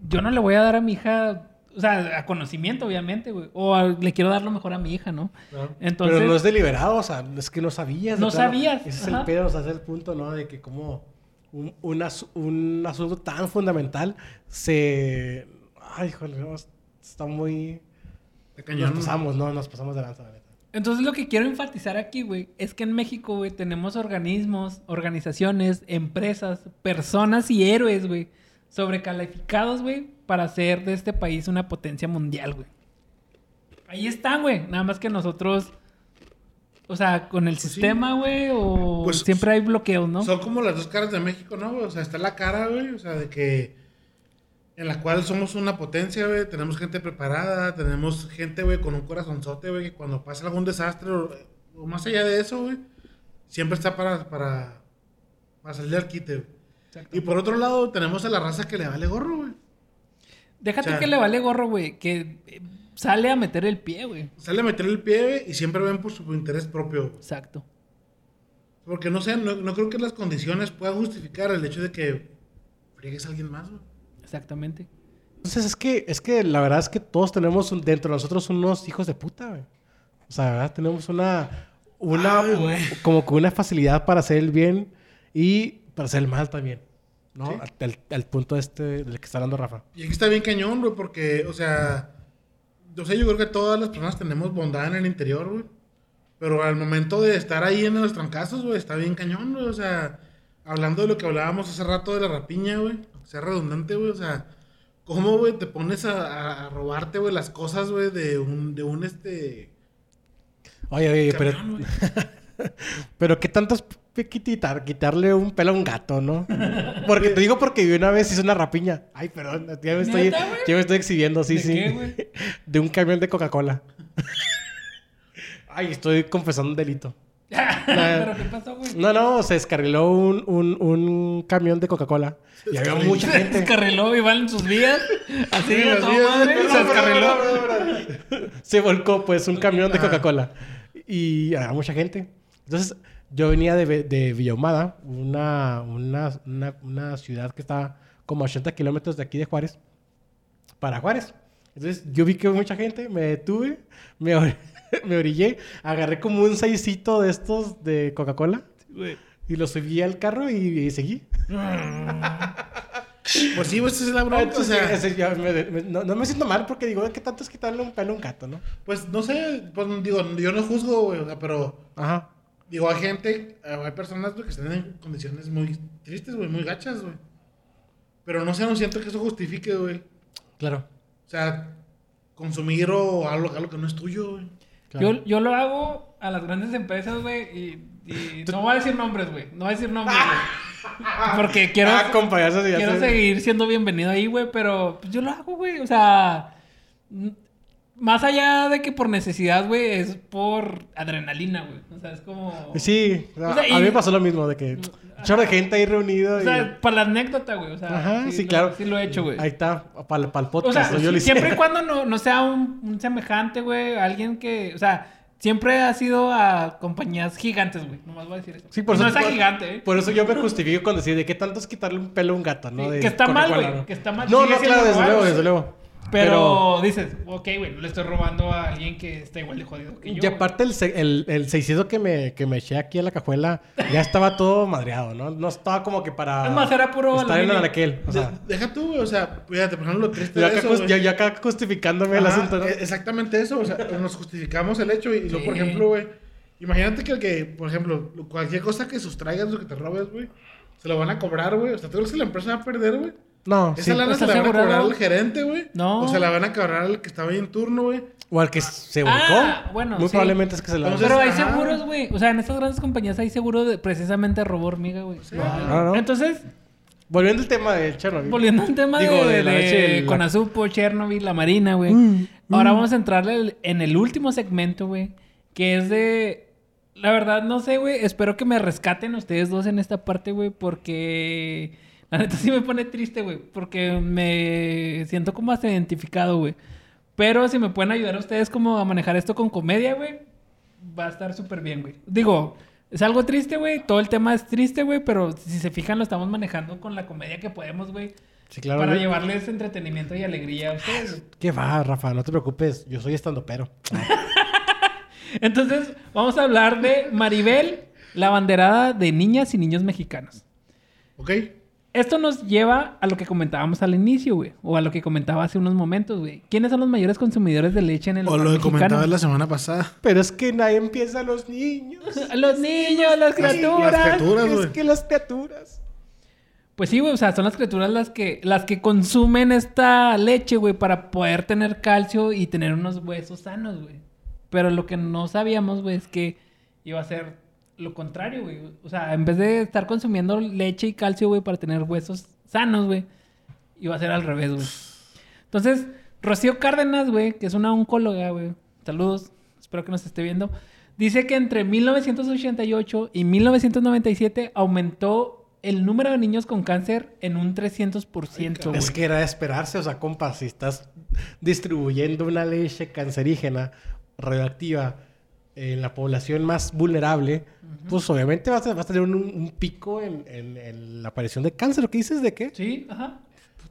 Yo no le voy a dar a mi hija... O sea, a conocimiento, obviamente, güey. O a- le quiero dar lo mejor a mi hija, ¿no? Claro. Entonces... Pero no es deliberado, o sea, es que no sabías. No plano. sabías, Ese es ajá. el pedo, o sea, ese es el punto, ¿no? De que como un, un, as- un asunto tan fundamental se... Ay, híjole, no, está muy... Nos pasamos, ¿no? Nos pasamos de lanza, la neta. Entonces lo que quiero enfatizar aquí, güey, es que en México, güey, tenemos organismos, organizaciones, empresas, personas y héroes, güey, sobrecalificados, güey, para hacer de este país una potencia mundial, güey. Ahí están, güey. Nada más que nosotros, o sea, con el sí. sistema, güey, o Pues, siempre hay bloqueos, ¿no? Son como las dos caras de México, ¿no? O sea, está la cara, güey, o sea, de que en la cual somos una potencia, güey, tenemos gente preparada, tenemos gente, güey, con un corazonzote, güey, que cuando pasa algún desastre o, o más allá de eso, güey, siempre está para, para, para salir al quite, güey. Exacto. Y por otro lado, tenemos a la raza que le vale gorro, güey. Déjate o sea- que le vale gorro, güey, que eh, sale a meter el pie, güey. Sale a meter el pie, güey, y siempre ven por su interés propio, güey. Exacto. Porque no sé, no, no creo que las condiciones puedan justificar el hecho de que friegues a alguien más, güey. Exactamente. Entonces es que, es que la verdad es que todos tenemos un- dentro de nosotros unos hijos de puta, güey. O sea, la verdad tenemos una, una, Ay, como que una facilidad para hacer el bien y para hacer el mal también. ¿no? Sí. Al, al- al punto este del que está hablando Rafa. Y aquí está bien cañón, güey, porque, o sea, yo sé, yo creo que todas las personas tenemos bondad en el interior, güey. Pero al momento de estar ahí en los trancazos, güey, está bien cañón, güey. O sea, hablando de lo que hablábamos hace rato de la rapiña, güey, sea redundante, güey, o sea, ¿cómo, güey, te pones a, robarte, güey, las cosas, güey, de un, de un, este... Oye, oye, pero, camión, güey? pero ¿qué tanto es p- quitar, quitarle un pelo a un gato, no? Porque te digo porque yo una vez hice una rapiña. Ay, perdón, ya me estoy, ya me estoy exhibiendo, sí, ¿De sí. qué, güey? De un camión de Coca-Cola. Ay, estoy confesando un delito. La- ¿Pero qué pasó, güey? No, no, se descarriló un, un, un camión de Coca-Cola. Y había mucha Se gente. descarriló y van en sus vías. Así Sí, de madre. Se descarriló. Se volcó, pues, un camión de. Coca-Cola. Y había mucha gente. Entonces, yo venía de, de Villahumada, una, una, una, una ciudad que está como a 80 kilómetros de aquí de Juárez, para Juárez. Entonces, yo vi que mucha gente, me detuve, me, or- me orillé, agarré como un seisito de estos de Coca-Cola y lo subí al carro y, y seguí. Pues sí, pues es la. O sea, ya me- me- no, no me siento mal porque digo, ¿qué tanto es quitarle un pelo a un gato, no? pues no sé, pues digo, yo no juzgo, güey, o sea, pero Ajá. digo, hay gente, eh, hay personas güey, que están en condiciones muy tristes, güey, muy gachas, güey. Pero no sé, no siento que eso justifique, güey. Claro. O sea, consumir o algo, algo que no es tuyo, güey. claro. Yo, yo lo hago a las grandes empresas, güey, y, y no voy a decir nombres, güey. No voy a decir nombres, güey. Porque quiero, Ah, compa, ya quiero seguir siendo bienvenido ahí, güey, pero pues, yo lo hago, güey. O sea, mm, más allá de que por necesidad, güey, es por adrenalina, güey. O sea, es como... Sí, a, O sea, a y- mí me pasó lo mismo, de que un chorro de gente ahí reunido. O y- sea, para la anécdota, güey. O sea, Ajá, sí, lo- claro. Sí lo he hecho, güey. Ahí está, para el podcast. O sea, ¿no? Yo lo hice. siempre y cuando no, no sea un, un semejante, güey, alguien que, o sea, siempre ha sido a compañías gigantes, güey. Nomás voy a decir eso. Sí, por no eso, es a gigante, ¿eh? Por eso yo me justifico con decir de qué tanto es quitarle un pelo a un gato, ¿no? De que está mal, güey, ¿no? que está mal, No, no, claro, desde luego, desde luego. Pero, dices, ok, güey, no le estoy robando a alguien que está igual de jodido que yo. Y aparte el, se- el, el seiscientos que me, que me eché aquí a la cajuela ya estaba todo madreado, ¿no? No estaba como que para... Es más, era puro Estar en aquel, o sea... De- deja tú, güey, o sea, fíjate, por ejemplo, lo triste Yo de acá, eso, yo- yo acá justificándome el asunto, ¿no? e- Exactamente eso, o sea, nos justificamos el hecho y, y luego, por ejemplo, güey, imagínate que el que, por ejemplo, lo- cualquier cosa que sustraigas o que te robes, güey, se lo van a cobrar, güey. O sea, ¿tú crees que la empresa va a perder, güey? No, Esa sí. lana se ¿Estás la van a cobrar al gerente, güey. No. O se la van a cobrar al que estaba ahí en turno, güey. O al que se volcó. Ah, bueno, Muy sí. probablemente es que se la... Entonces, Pero hay ajá. seguros, güey. O sea, en estas grandes compañías hay seguro de precisamente robo hormiga, güey. Ah, no. Entonces, Volviendo al tema del Chernobyl. volviendo al tema Digo, de, de la de Conazupo, Chernobyl, la Marina, güey. Mm, Ahora vamos a entrarle en el último segmento, güey. Que es de... La verdad, no sé, güey. Espero que me rescaten ustedes dos en esta parte, güey. Porque... La neta sí me pone triste, güey. Porque me siento como hasta identificado, güey. Pero si me pueden ayudar ustedes como a manejar esto con comedia, güey. Va a estar súper bien, güey. Digo, es algo triste, güey. Todo el tema es triste, güey. Pero si se fijan, lo estamos manejando con la comedia que podemos, güey. Sí, claro. para llevarles entretenimiento y alegría a ustedes, güey. ¿Qué va, Rafa? No te preocupes. Yo soy estando pero. Entonces, vamos a hablar de Maribel, la banderada de niñas y niños mexicanos. ¿Ok? Esto nos lleva a lo que comentábamos al inicio, güey. O a lo que comentaba hace unos momentos, güey. ¿Quiénes son los mayores consumidores de leche en el O hogar lo que comentabas la semana pasada. Pero es que nadie empieza a los niños. Los niños, las criaturas. las criaturas, es güey. que las criaturas. Pues sí, güey. O sea, son las criaturas las que, las que consumen esta leche, güey, para poder tener calcio y tener unos huesos sanos, güey. Pero lo que no sabíamos, güey, es que iba a ser lo contrario, güey. O sea, en vez de estar consumiendo leche y calcio, güey, para tener huesos sanos, güey, iba a ser al revés, güey. Entonces, Rocío Cárdenas, güey, que es una oncóloga, güey. Saludos, espero que nos esté viendo. Dice que entre 1988 y 1997 aumentó el número de niños con cáncer en un 300%, güey. Es que era de esperarse, o sea, compa, si estás distribuyendo una leche cancerígena radioactiva en la población más vulnerable, pues obviamente vas a, vas a tener un, un pico en, en- en la aparición de cáncer. ¿Qué dices de qué? Sí, ajá.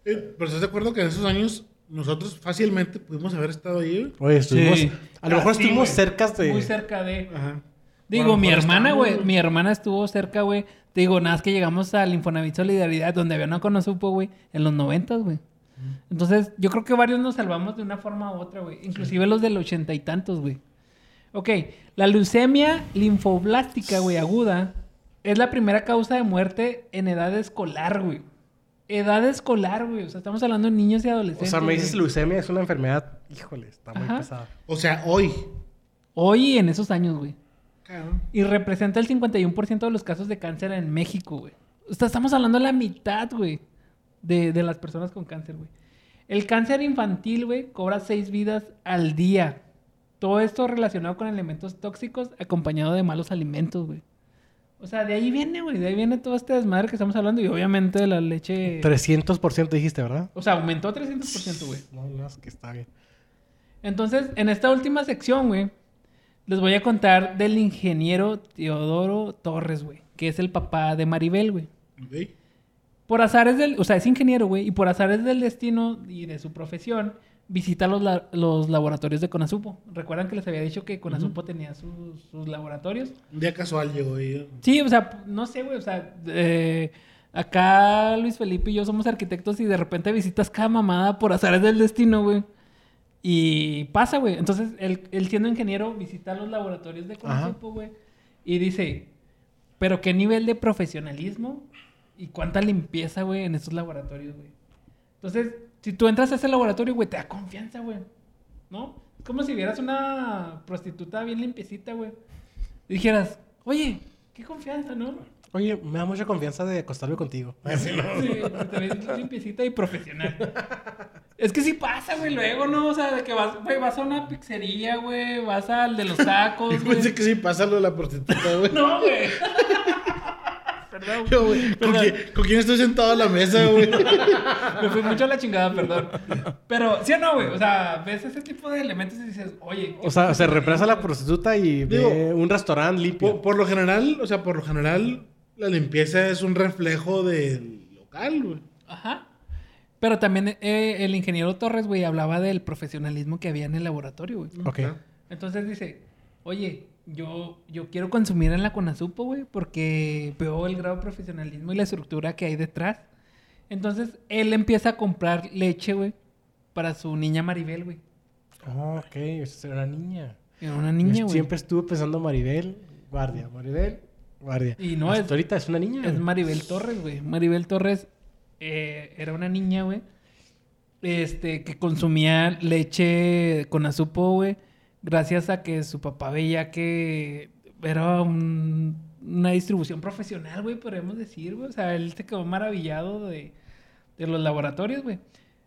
Eh, Pero estás de acuerdo que en esos años nosotros fácilmente pudimos haber estado ahí, güey? Oye, estuvimos, Sí. a lo mejor Ah, sí, estuvimos cerca de... Muy cerca de... Ajá. Digo, Bueno, mi hermana, güey. Mi hermana estuvo cerca, güey. Te digo, nada, es que llegamos al Infonavit Solidaridad, donde había una conosupo, güey, en los noventas, güey. Entonces, yo creo que varios nos salvamos de una forma u otra, güey. Inclusive los del ochenta y tantos, güey. Ok, la leucemia linfoblástica, güey, aguda, es la primera causa de muerte en edad escolar, güey. Edad escolar, güey. O sea, estamos hablando de niños y O adolescentes. sea, me dices güey. leucemia es una enfermedad, híjole, está muy Ajá. pesada. O sea, hoy. Hoy y en esos años, güey. Cabrón. Y representa el 51% de los casos de cáncer en México, güey. O sea, estamos hablando de la mitad, güey, de, de las personas con cáncer, güey. El cáncer infantil, güey, cobra seis vidas al día. Todo esto relacionado con elementos tóxicos acompañado de malos alimentos, güey. O sea, de ahí viene, güey. De ahí viene todo este desmadre que estamos hablando. Y obviamente de la leche... 300% dijiste, ¿verdad? O sea, aumentó 300%, güey. No, no, es que está bien. Entonces, en esta última sección, güey, les voy a contar del ingeniero Teodoro Torres, güey, que es el papá de Maribel, güey. Ok. Por azares del, o sea, es ingeniero, güey, y por azares del destino y de su profesión, visita los, la- los laboratorios de Conasupo. ¿Recuerdan que les había dicho que Conasupo tenía sus, sus laboratorios? Un día casual llegó y... Sí, o sea, no sé, güey, o sea, eh, acá Luis Felipe y yo somos arquitectos y de repente visitas cada mamada por azares del destino, güey. Y pasa, güey. Entonces, él, él siendo ingeniero visita los laboratorios de Conasupo, güey. Y dice, pero qué nivel de profesionalismo y cuánta limpieza, güey, en estos laboratorios, güey. Entonces, si tú entras a ese laboratorio, güey, te da confianza, güey. ¿No? Es como si vieras una prostituta bien limpiecita, güey. Y dijeras, oye, qué confianza, ¿no? Oye, me da mucha confianza de acostarme contigo. Sí, te ves limpiecita y profesional. Es que sí pasa, güey, luego, ¿no? O sea, de que vas, güey, vas a una pizzería, güey, vas al de los tacos, güey. pensé que sí, pásalo a la prostituta, güey. No, güey. Perdón, Yo, güey, ¿Con, quién, con quién estoy sentado a la mesa, güey? Me fui mucho a la chingada, perdón. Pero, ¿sí o no, güey? O sea, ves ese tipo de elementos y dices, oye... O sea, se represa la prostituta y Digo, ve un restaurante limpio. Por, por lo general, o sea, por lo general, la limpieza es un reflejo del local, güey. Ajá. Pero también eh, el ingeniero Torres, güey, hablaba del profesionalismo que había en el laboratorio, güey. Ok. Entonces dice, oye, yo, yo quiero consumir en la Conasupo, güey, porque veo el grado de profesionalismo y la estructura que hay detrás. Entonces, él empieza a comprar leche, güey, para su niña Maribel, güey. Oh, ok, esa era una niña. Era una niña, güey. Siempre estuve pensando Maribel, guardia, Maribel, guardia. Y no Hasta es- ahorita es una niña. Es. Maribel Torres, güey. Maribel Torres eh, era una niña, güey. Este, que consumía leche con azupo, güey. Gracias a que su papá veía que era un- una distribución profesional, güey, podríamos decir, güey. O sea, él se quedó maravillado de, de los laboratorios, güey.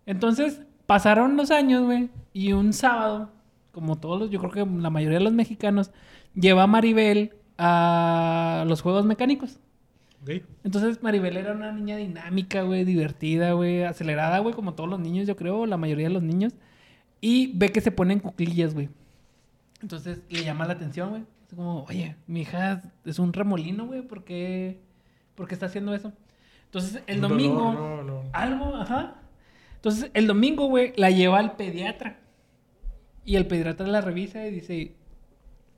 Entonces, pasaron los años, güey. Y un sábado, como todos los, yo creo que la mayoría de los mexicanos, lleva a Maribel a los juegos mecánicos. Entonces Maribel era una niña dinámica, güey, divertida, güey, acelerada, güey, como todos los niños, yo creo, la mayoría de los niños. Y ve que se ponen cuclillas, güey. Entonces le llama la atención, güey. Es como, oye, mi hija es un remolino, güey, ¿por qué, ¿por qué está haciendo eso? Entonces el domingo, dolor, no, no. algo, ajá. Entonces el domingo, güey, la lleva al pediatra. Y el pediatra la revisa y dice,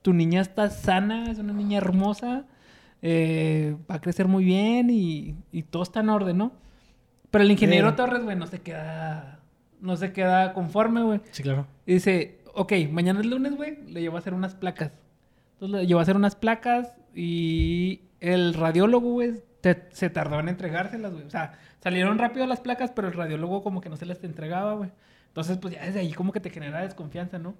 tu niña está sana, es una niña hermosa, eh, va a crecer muy bien y, y todo está en orden, ¿no? Pero el ingeniero. Torres, güey, no se queda, no se queda conforme, güey. Sí, claro. Y dice, ok, mañana es lunes, güey, le llevo a hacer unas placas. Entonces le llevó a hacer unas placas y el radiólogo, güey, se tardó en entregárselas, güey. O sea, salieron rápido las placas, pero el radiólogo como que no se las entregaba, güey. Entonces, pues ya desde ahí como que te genera desconfianza, ¿no?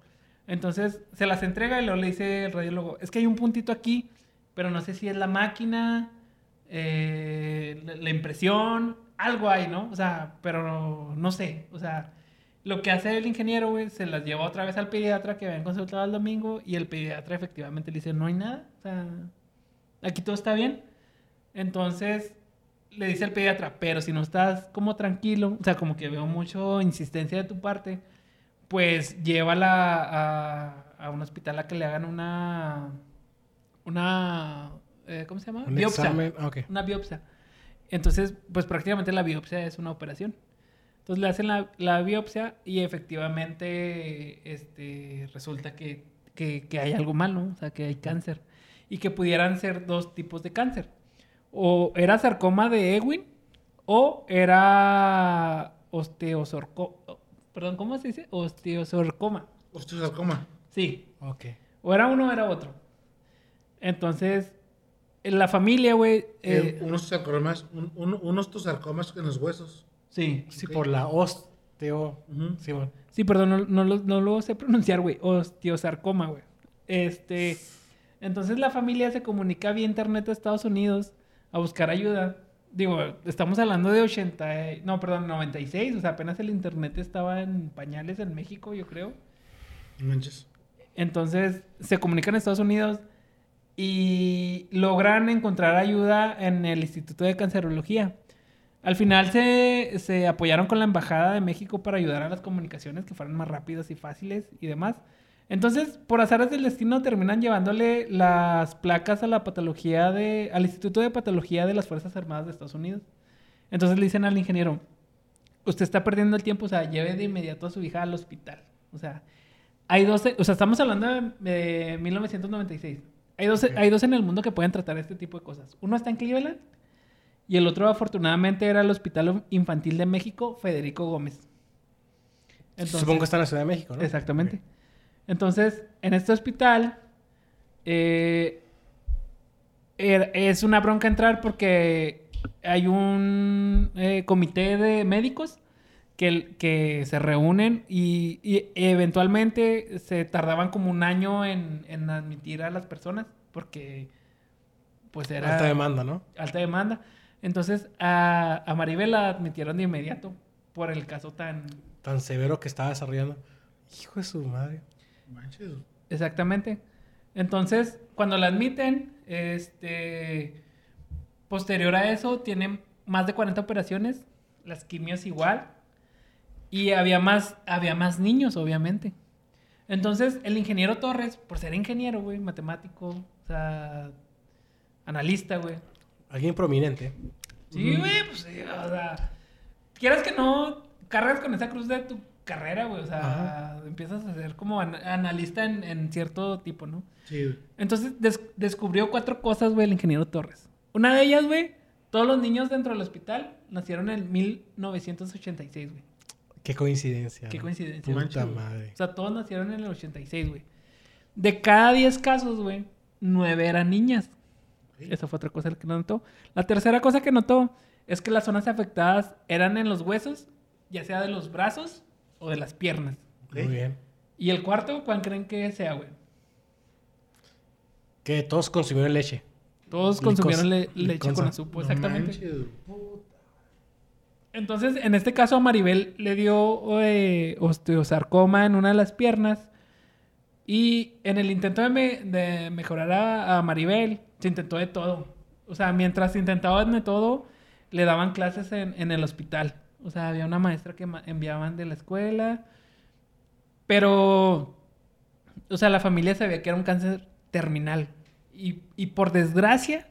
Entonces, se las entrega y luego le dice el radiólogo, es que hay un puntito aquí, pero no sé si es la máquina, eh, la, la impresión, algo hay, ¿no? O sea, pero no, no sé, o sea... Lo que hace el ingeniero, güey, se las lleva otra vez al pediatra que habían consultado el domingo y el pediatra efectivamente le dice, no hay nada, o sea, aquí todo está bien. Entonces le dice al pediatra, pero si no estás como tranquilo, o sea, como que veo mucho insistencia de tu parte, pues llévala a, a un hospital a que le hagan una, una, eh, ¿cómo se llama? Un examen. Ah, ok. Una biopsia. Entonces, pues prácticamente la biopsia es una operación. Entonces le hacen la, la biopsia y efectivamente este, resulta que, que, que hay algo malo, o sea, que hay cáncer. Y que pudieran ser dos tipos de cáncer. O era sarcoma de Ewing o era osteosarcoma. Perdón, ¿cómo se dice? Osteosarcoma. Osteosarcoma. Sí, Ok. o era uno o era otro. Entonces, en la familia, güey. Eh, eh, unos sarcomas, un, un- unos sarcomas en los huesos. Sí, Sí, por la osteo. Sí, bueno. Sí, perdón, no, no, lo- no lo sé pronunciar, güey. Osteosarcoma, güey. Este. Entonces la familia se comunica vía internet a Estados Unidos a buscar ayuda. Digo, estamos hablando de 80. eh, No, perdón, 96. O sea, apenas el internet estaba en pañales en México, yo creo. No manches. Entonces se comunican a Estados Unidos y logran encontrar ayuda en el Instituto de Cancerología. Al final se, se apoyaron con la Embajada de México para ayudar a las comunicaciones que fueran más rápidas y fáciles y demás. Entonces, por azares del destino, terminan llevándole las placas a la patología de, al Instituto de Patología de las Fuerzas Armadas de Estados Unidos. Entonces le dicen al ingeniero, usted está perdiendo el tiempo, o sea, lleve de inmediato a su hija al hospital. O sea, hay 12, o sea, estamos hablando de, de 1996. Hay dos, Ok. hay dos en el mundo que pueden tratar este tipo de cosas. Uno está en Cleveland y el otro, afortunadamente, era el Hospital Infantil de México, Federico Gómez. Entonces- Supongo que está en la Ciudad de México, ¿no? Exactamente. Entonces, en este hospital eh, er- es una bronca entrar porque hay un eh, comité de médicos que, que se reúnen y, y eventualmente se tardaban como un año en, en admitir a las personas porque pues era Alta demanda, ¿no? alta demanda. Entonces a, a Maribel la admitieron de inmediato por el caso tan, Tan severo que estaba desarrollando. Hijo de su madre. Manches. Exactamente. Entonces, cuando la admiten, este, posterior a eso, tienen más de 40 operaciones, las quimios igual, y había más, había más niños, obviamente. Entonces, el ingeniero Torres, por ser ingeniero, güey, matemático, o sea, analista, güey. Alguien prominente. Sí, güey, pues, sí, o sea, quieras que no, cargas con esa cruz de tu carrera, güey, o sea, empiezas a ser como an- analista en, en cierto tipo, ¿no? Sí, güey. Entonces des- descubrió cuatro cosas, güey, el ingeniero Torres. Una de ellas, güey, todos los niños dentro del hospital nacieron en 1986, güey. Qué coincidencia. Qué ¿no? coincidencia. Güey. madre. O sea, todos nacieron en el 86, güey. De cada 10 casos, güey, 9 eran niñas. Esa fue otra cosa que notó. La tercera cosa que notó es que las zonas afectadas eran en los huesos, ya sea de los brazos o de las piernas. Muy bien. Y el cuarto, ¿cuál creen que sea, güey? Que todos consumieron leche. Todos Licos- consumieron le- leche con azúcar, exactamente. Entonces, en este caso, a Maribel le dio eh, osteosarcoma en una de las piernas. Y en el intento de, me- de mejorar a, a Maribel, se intentó de todo. O sea, mientras intentaban de todo, le daban clases en, en el hospital. O sea, había una maestra que enviaban de la escuela. Pero, o sea, la familia sabía que era un cáncer terminal. Y, y por desgracia,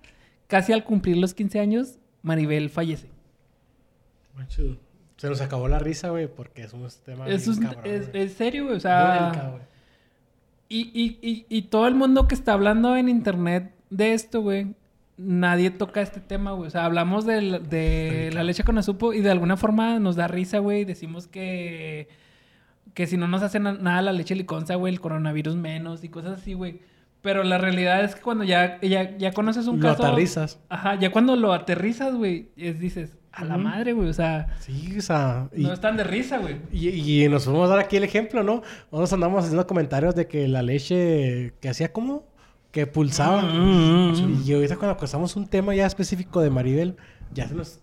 casi al cumplir los 15 años, Maribel fallece. Se nos acabó la risa, güey, porque es un tema. Es, bien cabrón, es- serio, güey. O sea, güey. y, y, y, y todo el mundo que está hablando en internet de esto, güey, nadie toca este tema, güey. O sea, hablamos de, la- de la leche con azúcar y de alguna forma nos da risa, güey. Decimos que, que si no nos hace na- nada la leche liconza, güey, el coronavirus menos y cosas así, güey. Pero la realidad es que cuando ya, ya, ya conoces un Lo caso... aterrizas. Ajá, ya cuando lo aterrizas, güey, es, dices, a la madre, güey. O sea, Sí, o sea. Y, no es tan de risa, güey. y, y nos vamos a dar aquí el ejemplo, ¿no? Nosotros andamos haciendo comentarios de que la leche que hacía como que pulsaba. Mm, Y ahorita cuando acostamos un tema ya específico de Maribel, ya se nos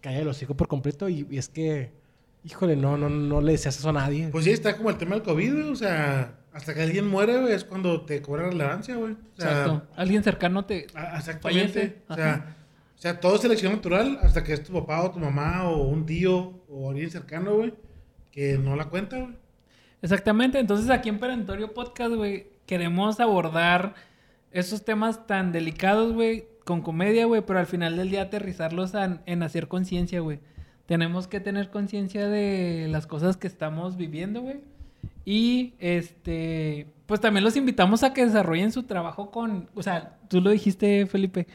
cae el hocico por completo. Y, y es que, híjole, no, no, no le decías eso a nadie. Pues sí, está como el tema del COVID, güey. O sea, hasta que alguien muere, güey, es cuando te cobra relevancia, güey. O sea, Exacto. Alguien cercano te... a- exactamente. Fallece. O Ajá. sea, o sea, todo es selección natural hasta que es tu papá o tu mamá o un tío o alguien cercano, güey, que no la cuenta, güey. Exactamente. Entonces aquí en Perentorio Podcast, güey, queremos abordar esos temas tan delicados, güey, con comedia, güey, pero al final del día aterrizarlos en, hacer conciencia, güey. Tenemos que tener conciencia de las cosas que estamos viviendo, güey. Y este, pues también los invitamos a que desarrollen su trabajo con, o sea, tú lo dijiste, Felipe,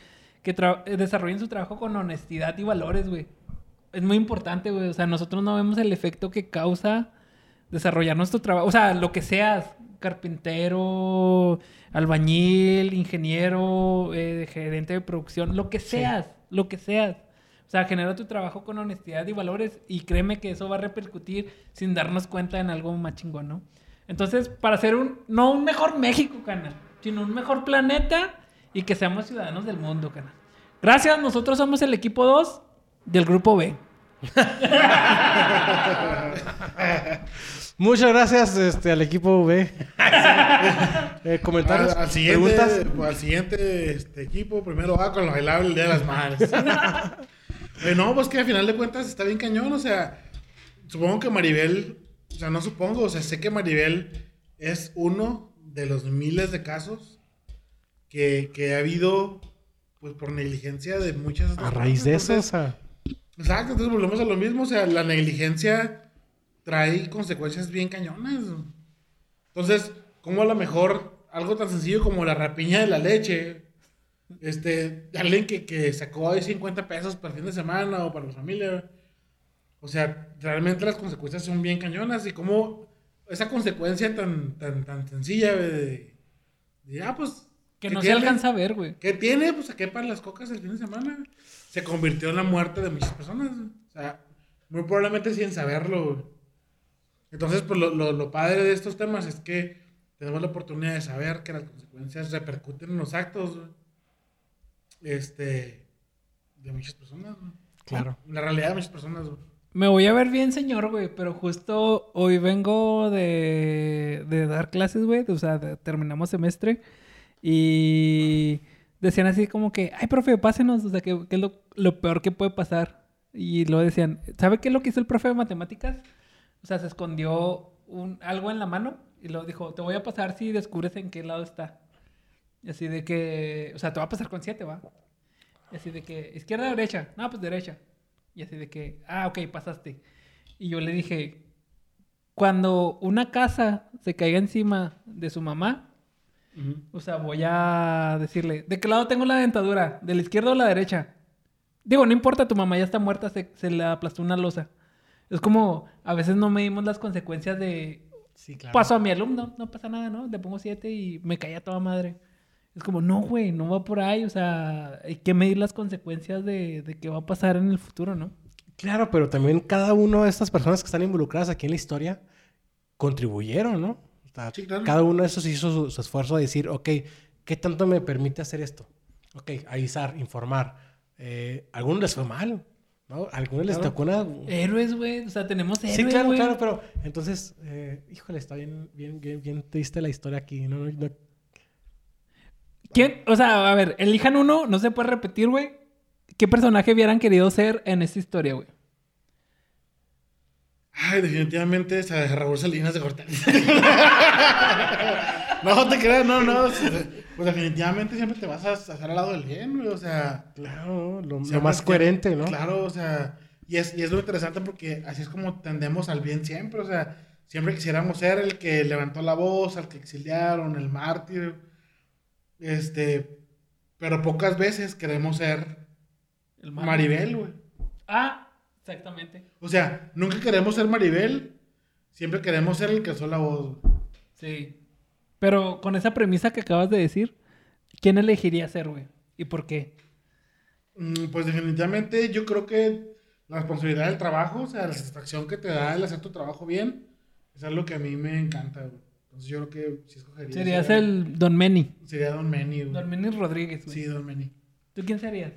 que eh, desarrollen su trabajo con honestidad y valores, güey. Es muy importante, güey. O sea, nosotros no vemos el efecto que causa desarrollar nuestro trabajo. O sea, lo que seas, carpintero, albañil, ingeniero, eh, gerente de producción, lo que seas, lo que seas. O sea, genera tu trabajo con honestidad y valores y créeme que eso va a repercutir sin darnos cuenta en algo más chingón, ¿no? Entonces, para hacer un, no un mejor México, canal, sino un mejor planeta y que seamos ciudadanos del mundo, canal. Gracias, nosotros somos el equipo 2 del grupo B. Muchas gracias este, al equipo V. Eh, comentarios, Al, al siguiente, preguntas. al siguiente este, equipo, primero va con lo bailable el Día de las Madres. Eh, no, pues que al final de cuentas está bien cañón, o sea, supongo que Maribel, o sea, no supongo, o sea, sé que Maribel es uno de los miles de casos que, que ha habido, pues por negligencia de muchas A raíz de eso, o sea, Exacto, entonces volvemos a lo mismo, o sea, la negligencia trae consecuencias bien cañonas. Entonces, ¿cómo a lo mejor algo tan sencillo como la rapiña de la leche, este, alguien que, que sacó ahí 50 pesos para el fin de semana o para la familia, o sea, realmente las consecuencias son bien cañonas y cómo esa consecuencia tan, tan, tan sencilla de, de, ah, pues... Que ¿qué no se tiene? alcanza a ver, güey. ¿Qué tiene? Pues saqué para las cocas el fin de semana. Se convirtió en la muerte de muchas personas. O sea, muy probablemente sin saberlo. güey. Entonces, pues lo, lo, lo padre de estos temas es que tenemos la oportunidad de saber que las consecuencias repercuten en los actos. Este. De muchas personas. güey. claro. En la realidad de muchas personas. Me voy a ver bien, señor, güey, pero justo hoy vengo de, de dar clases, güey. O sea, de- terminamos semestre y decían así como que, ay, profe, pásenos, o sea, que, que es lo, lo peor que puede pasar. Y luego decían, ¿sabe qué es lo que hizo el profe de matemáticas? O sea, se escondió un, algo en la mano y luego dijo, te voy a pasar si descubres en qué lado está. Y así de que, o sea, te va a pasar con siete, ¿va? Y así de que, izquierda o derecha. No, pues derecha. Y así de que, ah, ok, pasaste. Y yo le dije, cuando una casa se caiga encima de su mamá, o sea, voy a decirle, ¿de qué lado tengo la dentadura? ¿De la izquierda o la derecha? Digo, no importa, tu mamá ya está muerta, se, se le aplastó una losa. Es como, a veces no medimos las consecuencias de, Sí, claro. Paso a mi alumno, no pasa nada, ¿no? Le pongo siete y me caía toda madre. Es como, no, güey, no va por ahí. O sea, hay que medir las consecuencias de, de qué va a pasar en el futuro, ¿no? Claro, pero también cada una de estas personas que están involucradas aquí en la historia contribuyeron, ¿no? O sea, Sí, claro. Cada uno de esos hizo su, su esfuerzo de decir, ok, ¿qué tanto me permite hacer esto? Ok, avisar, informar. Eh, a algunos les fue mal, ¿no? A algunos les Claro. tocó una... Héroes, güey. O sea, tenemos héroes, Sí, claro, claro, pero entonces, eh, híjole, está bien, bien, bien, bien triste la historia aquí. No, no, no- ¿Quién? O sea, a ver, elijan uno, no se puede repetir, güey. ¿Qué personaje hubieran querido ser en esta historia, güey? Ay, definitivamente esa de Raúl Salinas de Gortari. no te creas, no, no. Pues definitivamente siempre te vas a hacer al lado del bien, güey. O sea, claro, lo, más coherente, ¿no? Claro, o sea, y es, y es lo interesante porque así es como tendemos al bien siempre. O sea, siempre quisiéramos ser el que levantó la voz, al que exiliaron, el mártir. Este, pero pocas veces queremos ser El. Maribel, güey. Ah, exactamente. O sea, nunca queremos ser Maribel, siempre queremos ser el que alzó la voz. güey. Sí. Pero con esa premisa que acabas de decir, ¿quién elegiría ser, güey? ¿Y por qué? Mm, Pues definitivamente yo creo que la responsabilidad del trabajo, o sea, la satisfacción que te da el hacer tu trabajo bien, es algo que a mí me encanta, güey. Entonces yo creo que sí escogería. Serías ser- el Don Meni. Sería Don Meni, güey. Don Meni Rodríguez, güey. Sí, Don Meni. ¿Tú quién serías?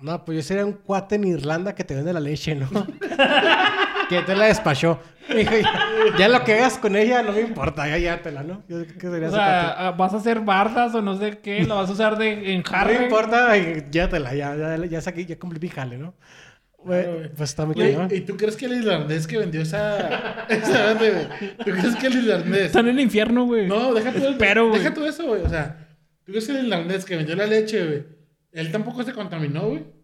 No, pues yo sería un cuate en Irlanda que te vende la leche, ¿no? que te la despachó. Dijo, ya, ya lo que hagas con ella no me importa, ya llévatela, ¿no? Yo creo que sería O sea, ah, vas a hacer bardas o no sé qué, lo vas a usar de en No me importa, llévatela, ya, ya, ya, saqué, ya cumplí mi jale, ¿no? Pues está muy cañón. ¿Y tú crees que el irlandés que vendió esa... esa? ¿Tú crees que el irlandés... Están en el infierno, güey. No, deja tú, Espero, güey. deja tú eso, güey. O sea, ¿tú crees que el irlandés que vendió la leche, güey? Él tampoco se contaminó, güey.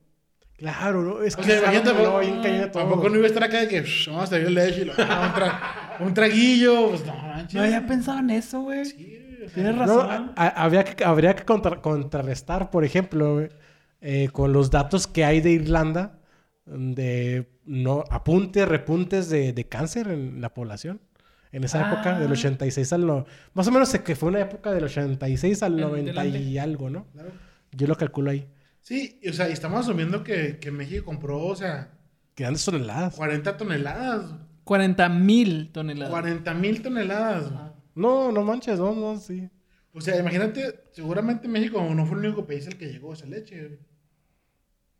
Claro, ¿no? Es O que sea, está imagínate, tampoco, no, bien cañón todo. tampoco no iba a estar acá de que "Shh, vamos a servir leche y lo, ah, un, tra- un traguillo. Pues no, manches. No había pensado en eso, güey. Sí, o sea, Tienes razón. habría que, habría que contra- contrarrestar, por ejemplo, güey, eh, con los datos que hay de Irlanda, de no, apuntes, repuntes de, de cáncer en la población. En esa Ah. época, del 86 al... No, más o menos sé que fue una época del 86 al En 90 adelante. y algo, ¿no? claro. Yo lo calculo ahí. Sí, y, o sea, y estamos asumiendo que, que México compró, o sea, Grandes toneladas. 40 toneladas. 40 mil toneladas. 40 mil toneladas. No, no manches, no, no, sí. O sea, imagínate, seguramente México no fue el único país al que llegó esa leche.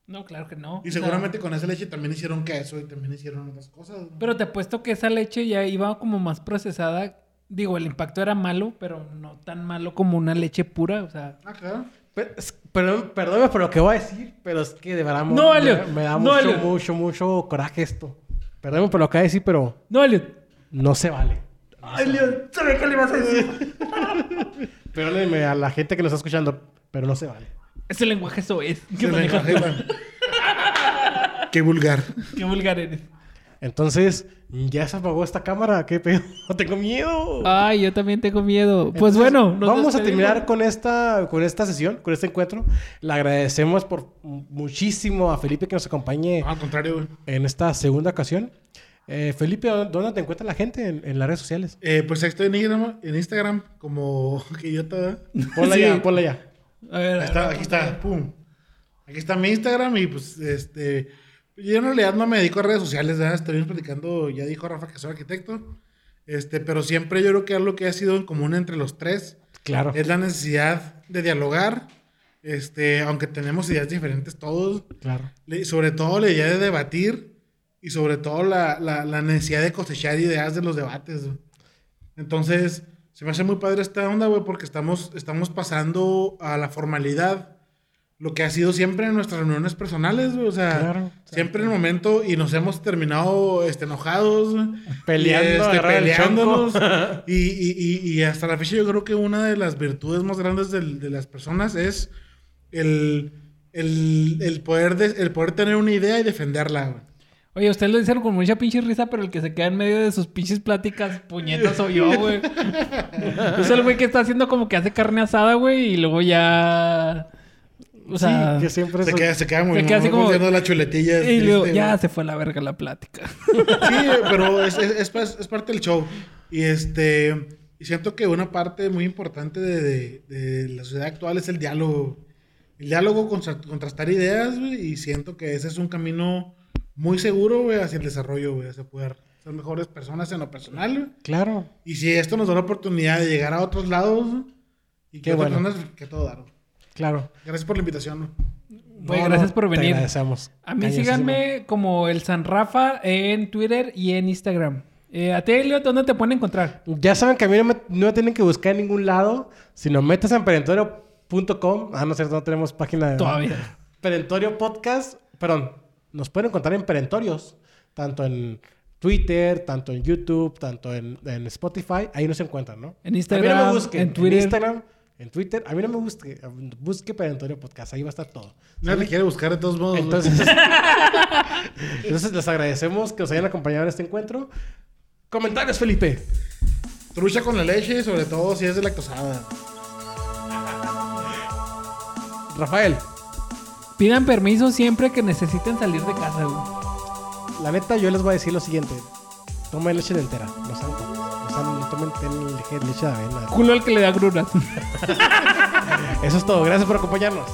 No, claro que no. Y O sea, seguramente con esa leche también hicieron queso y también hicieron otras cosas. ¿no? Pero te apuesto que esa leche ya iba como más procesada. Digo, el impacto era malo, pero no tan malo como una leche pura. O sea, Ah, claro. Pe- es- Perdón, perdóname por lo que voy a decir, pero es que de verdad No, me, Elliot. me da No, mucho, Elliot. mucho, mucho coraje esto. Perdóname por lo que voy a decir, pero no, Elliot. no se vale. Ay, Elliot, ¿sabes qué le ibas a decir? Perdónenme a la gente que nos está escuchando, pero no se vale. Ese lenguaje eso es. Qué. Qué vulgar. Qué vulgar eres. Entonces, ¿ya se apagó esta cámara? ¿Qué pedo? Tengo miedo. Ay, yo también tengo miedo. Pues Entonces, bueno, nos vamos a terminar con esta, con esta sesión, con este encuentro. Le agradecemos por muchísimo a Felipe que nos acompañe No, al contrario, güey. en esta segunda ocasión. Eh, Felipe, ¿dó- ¿dónde te encuentra la gente en, en las redes sociales? Eh, pues ahí estoy en Instagram, en Instagram como que yo te... Ponla Sí. ya, ponla ya. A ver, Ahí está, aquí está, pum. Aquí está mi Instagram y pues este. Yo en realidad no me dedico a redes sociales, ¿verdad? Estuvimos platicando, ya dijo Rafa que soy arquitecto. Este, pero siempre yo creo que algo que ha sido en común entre los tres Claro. es la necesidad de dialogar. Este, aunque tenemos ideas diferentes todos, Claro. le- sobre todo la idea de debatir y sobre todo la, la- la necesidad de cosechar ideas de los debates. Entonces, se me hace muy padre esta onda, güey, porque estamos, estamos pasando a la formalidad. Lo que ha sido siempre en nuestras reuniones personales, güey. O sea, Claro. siempre en el momento y nos hemos terminado este, enojados. Peleando, y, este, peleándonos. y, y, y, y hasta la fecha yo creo que una de las virtudes más grandes de, las personas es el, el, el poder de- el poder tener una idea y defenderla, güey. Oye, ustedes lo dicen con mucha pinche risa, pero el que se queda en medio de sus pinches pláticas, puñetas soy yo, güey. Soy el güey que está haciendo como que hace carne asada, güey, y luego ya. O sea. sí, que siempre Se eso- queda, se queda muy se queda así como- la chuletilla. y luego triste, ya se fue a la verga la plática. Sí, pero es, es, es pa- es parte del show. Y este y siento que una parte muy importante de, de- de la sociedad actual es el diálogo. El diálogo, contra- contrastar ideas, güey, y siento que ese es un camino muy seguro, güey, hacia el desarrollo, güey, hacia poder ser mejores personas en lo personal, güey. Claro. Y si esto nos da la oportunidad de llegar a otros lados, güey, y que bueno. personas, que todo dar. güey. Claro. Gracias por la invitación, güey. No, gracias por te venir. agradecemos. A mí síganme como el San Rafa en Twitter y en Instagram. Eh, a ti, Elliot, ¿dónde te pueden encontrar? Ya saben que a mí no me, no me tienen que buscar en ningún lado, sino metas en perentorio.com. Ah, no es cierto, no tenemos página de... Todavía. Perentorio Podcast, perdón, nos pueden encontrar en Perentorios, tanto en Twitter, tanto en YouTube, tanto en, en Spotify, ahí nos encuentran, ¿no? En A Instagram, mí no me busquen, en Twitter. En Instagram, en Twitter, a mí no me busque, busque Perentorio Podcast, ahí va a estar todo. Nadie te quiere buscar de todos modos. Entonces, entonces les agradecemos que nos hayan acompañado en este encuentro. Comentarios, Felipe. Trucha con la leche, sobre todo si es de lactosada. Rafael, Pidan permiso siempre que necesiten salir de casa, güey. la neta, yo les voy a decir lo siguiente. Tomen leche de entera, no sean tomen ten- leche, de avena. Culo al que le da gruras. Eso es todo. Gracias por acompañarnos.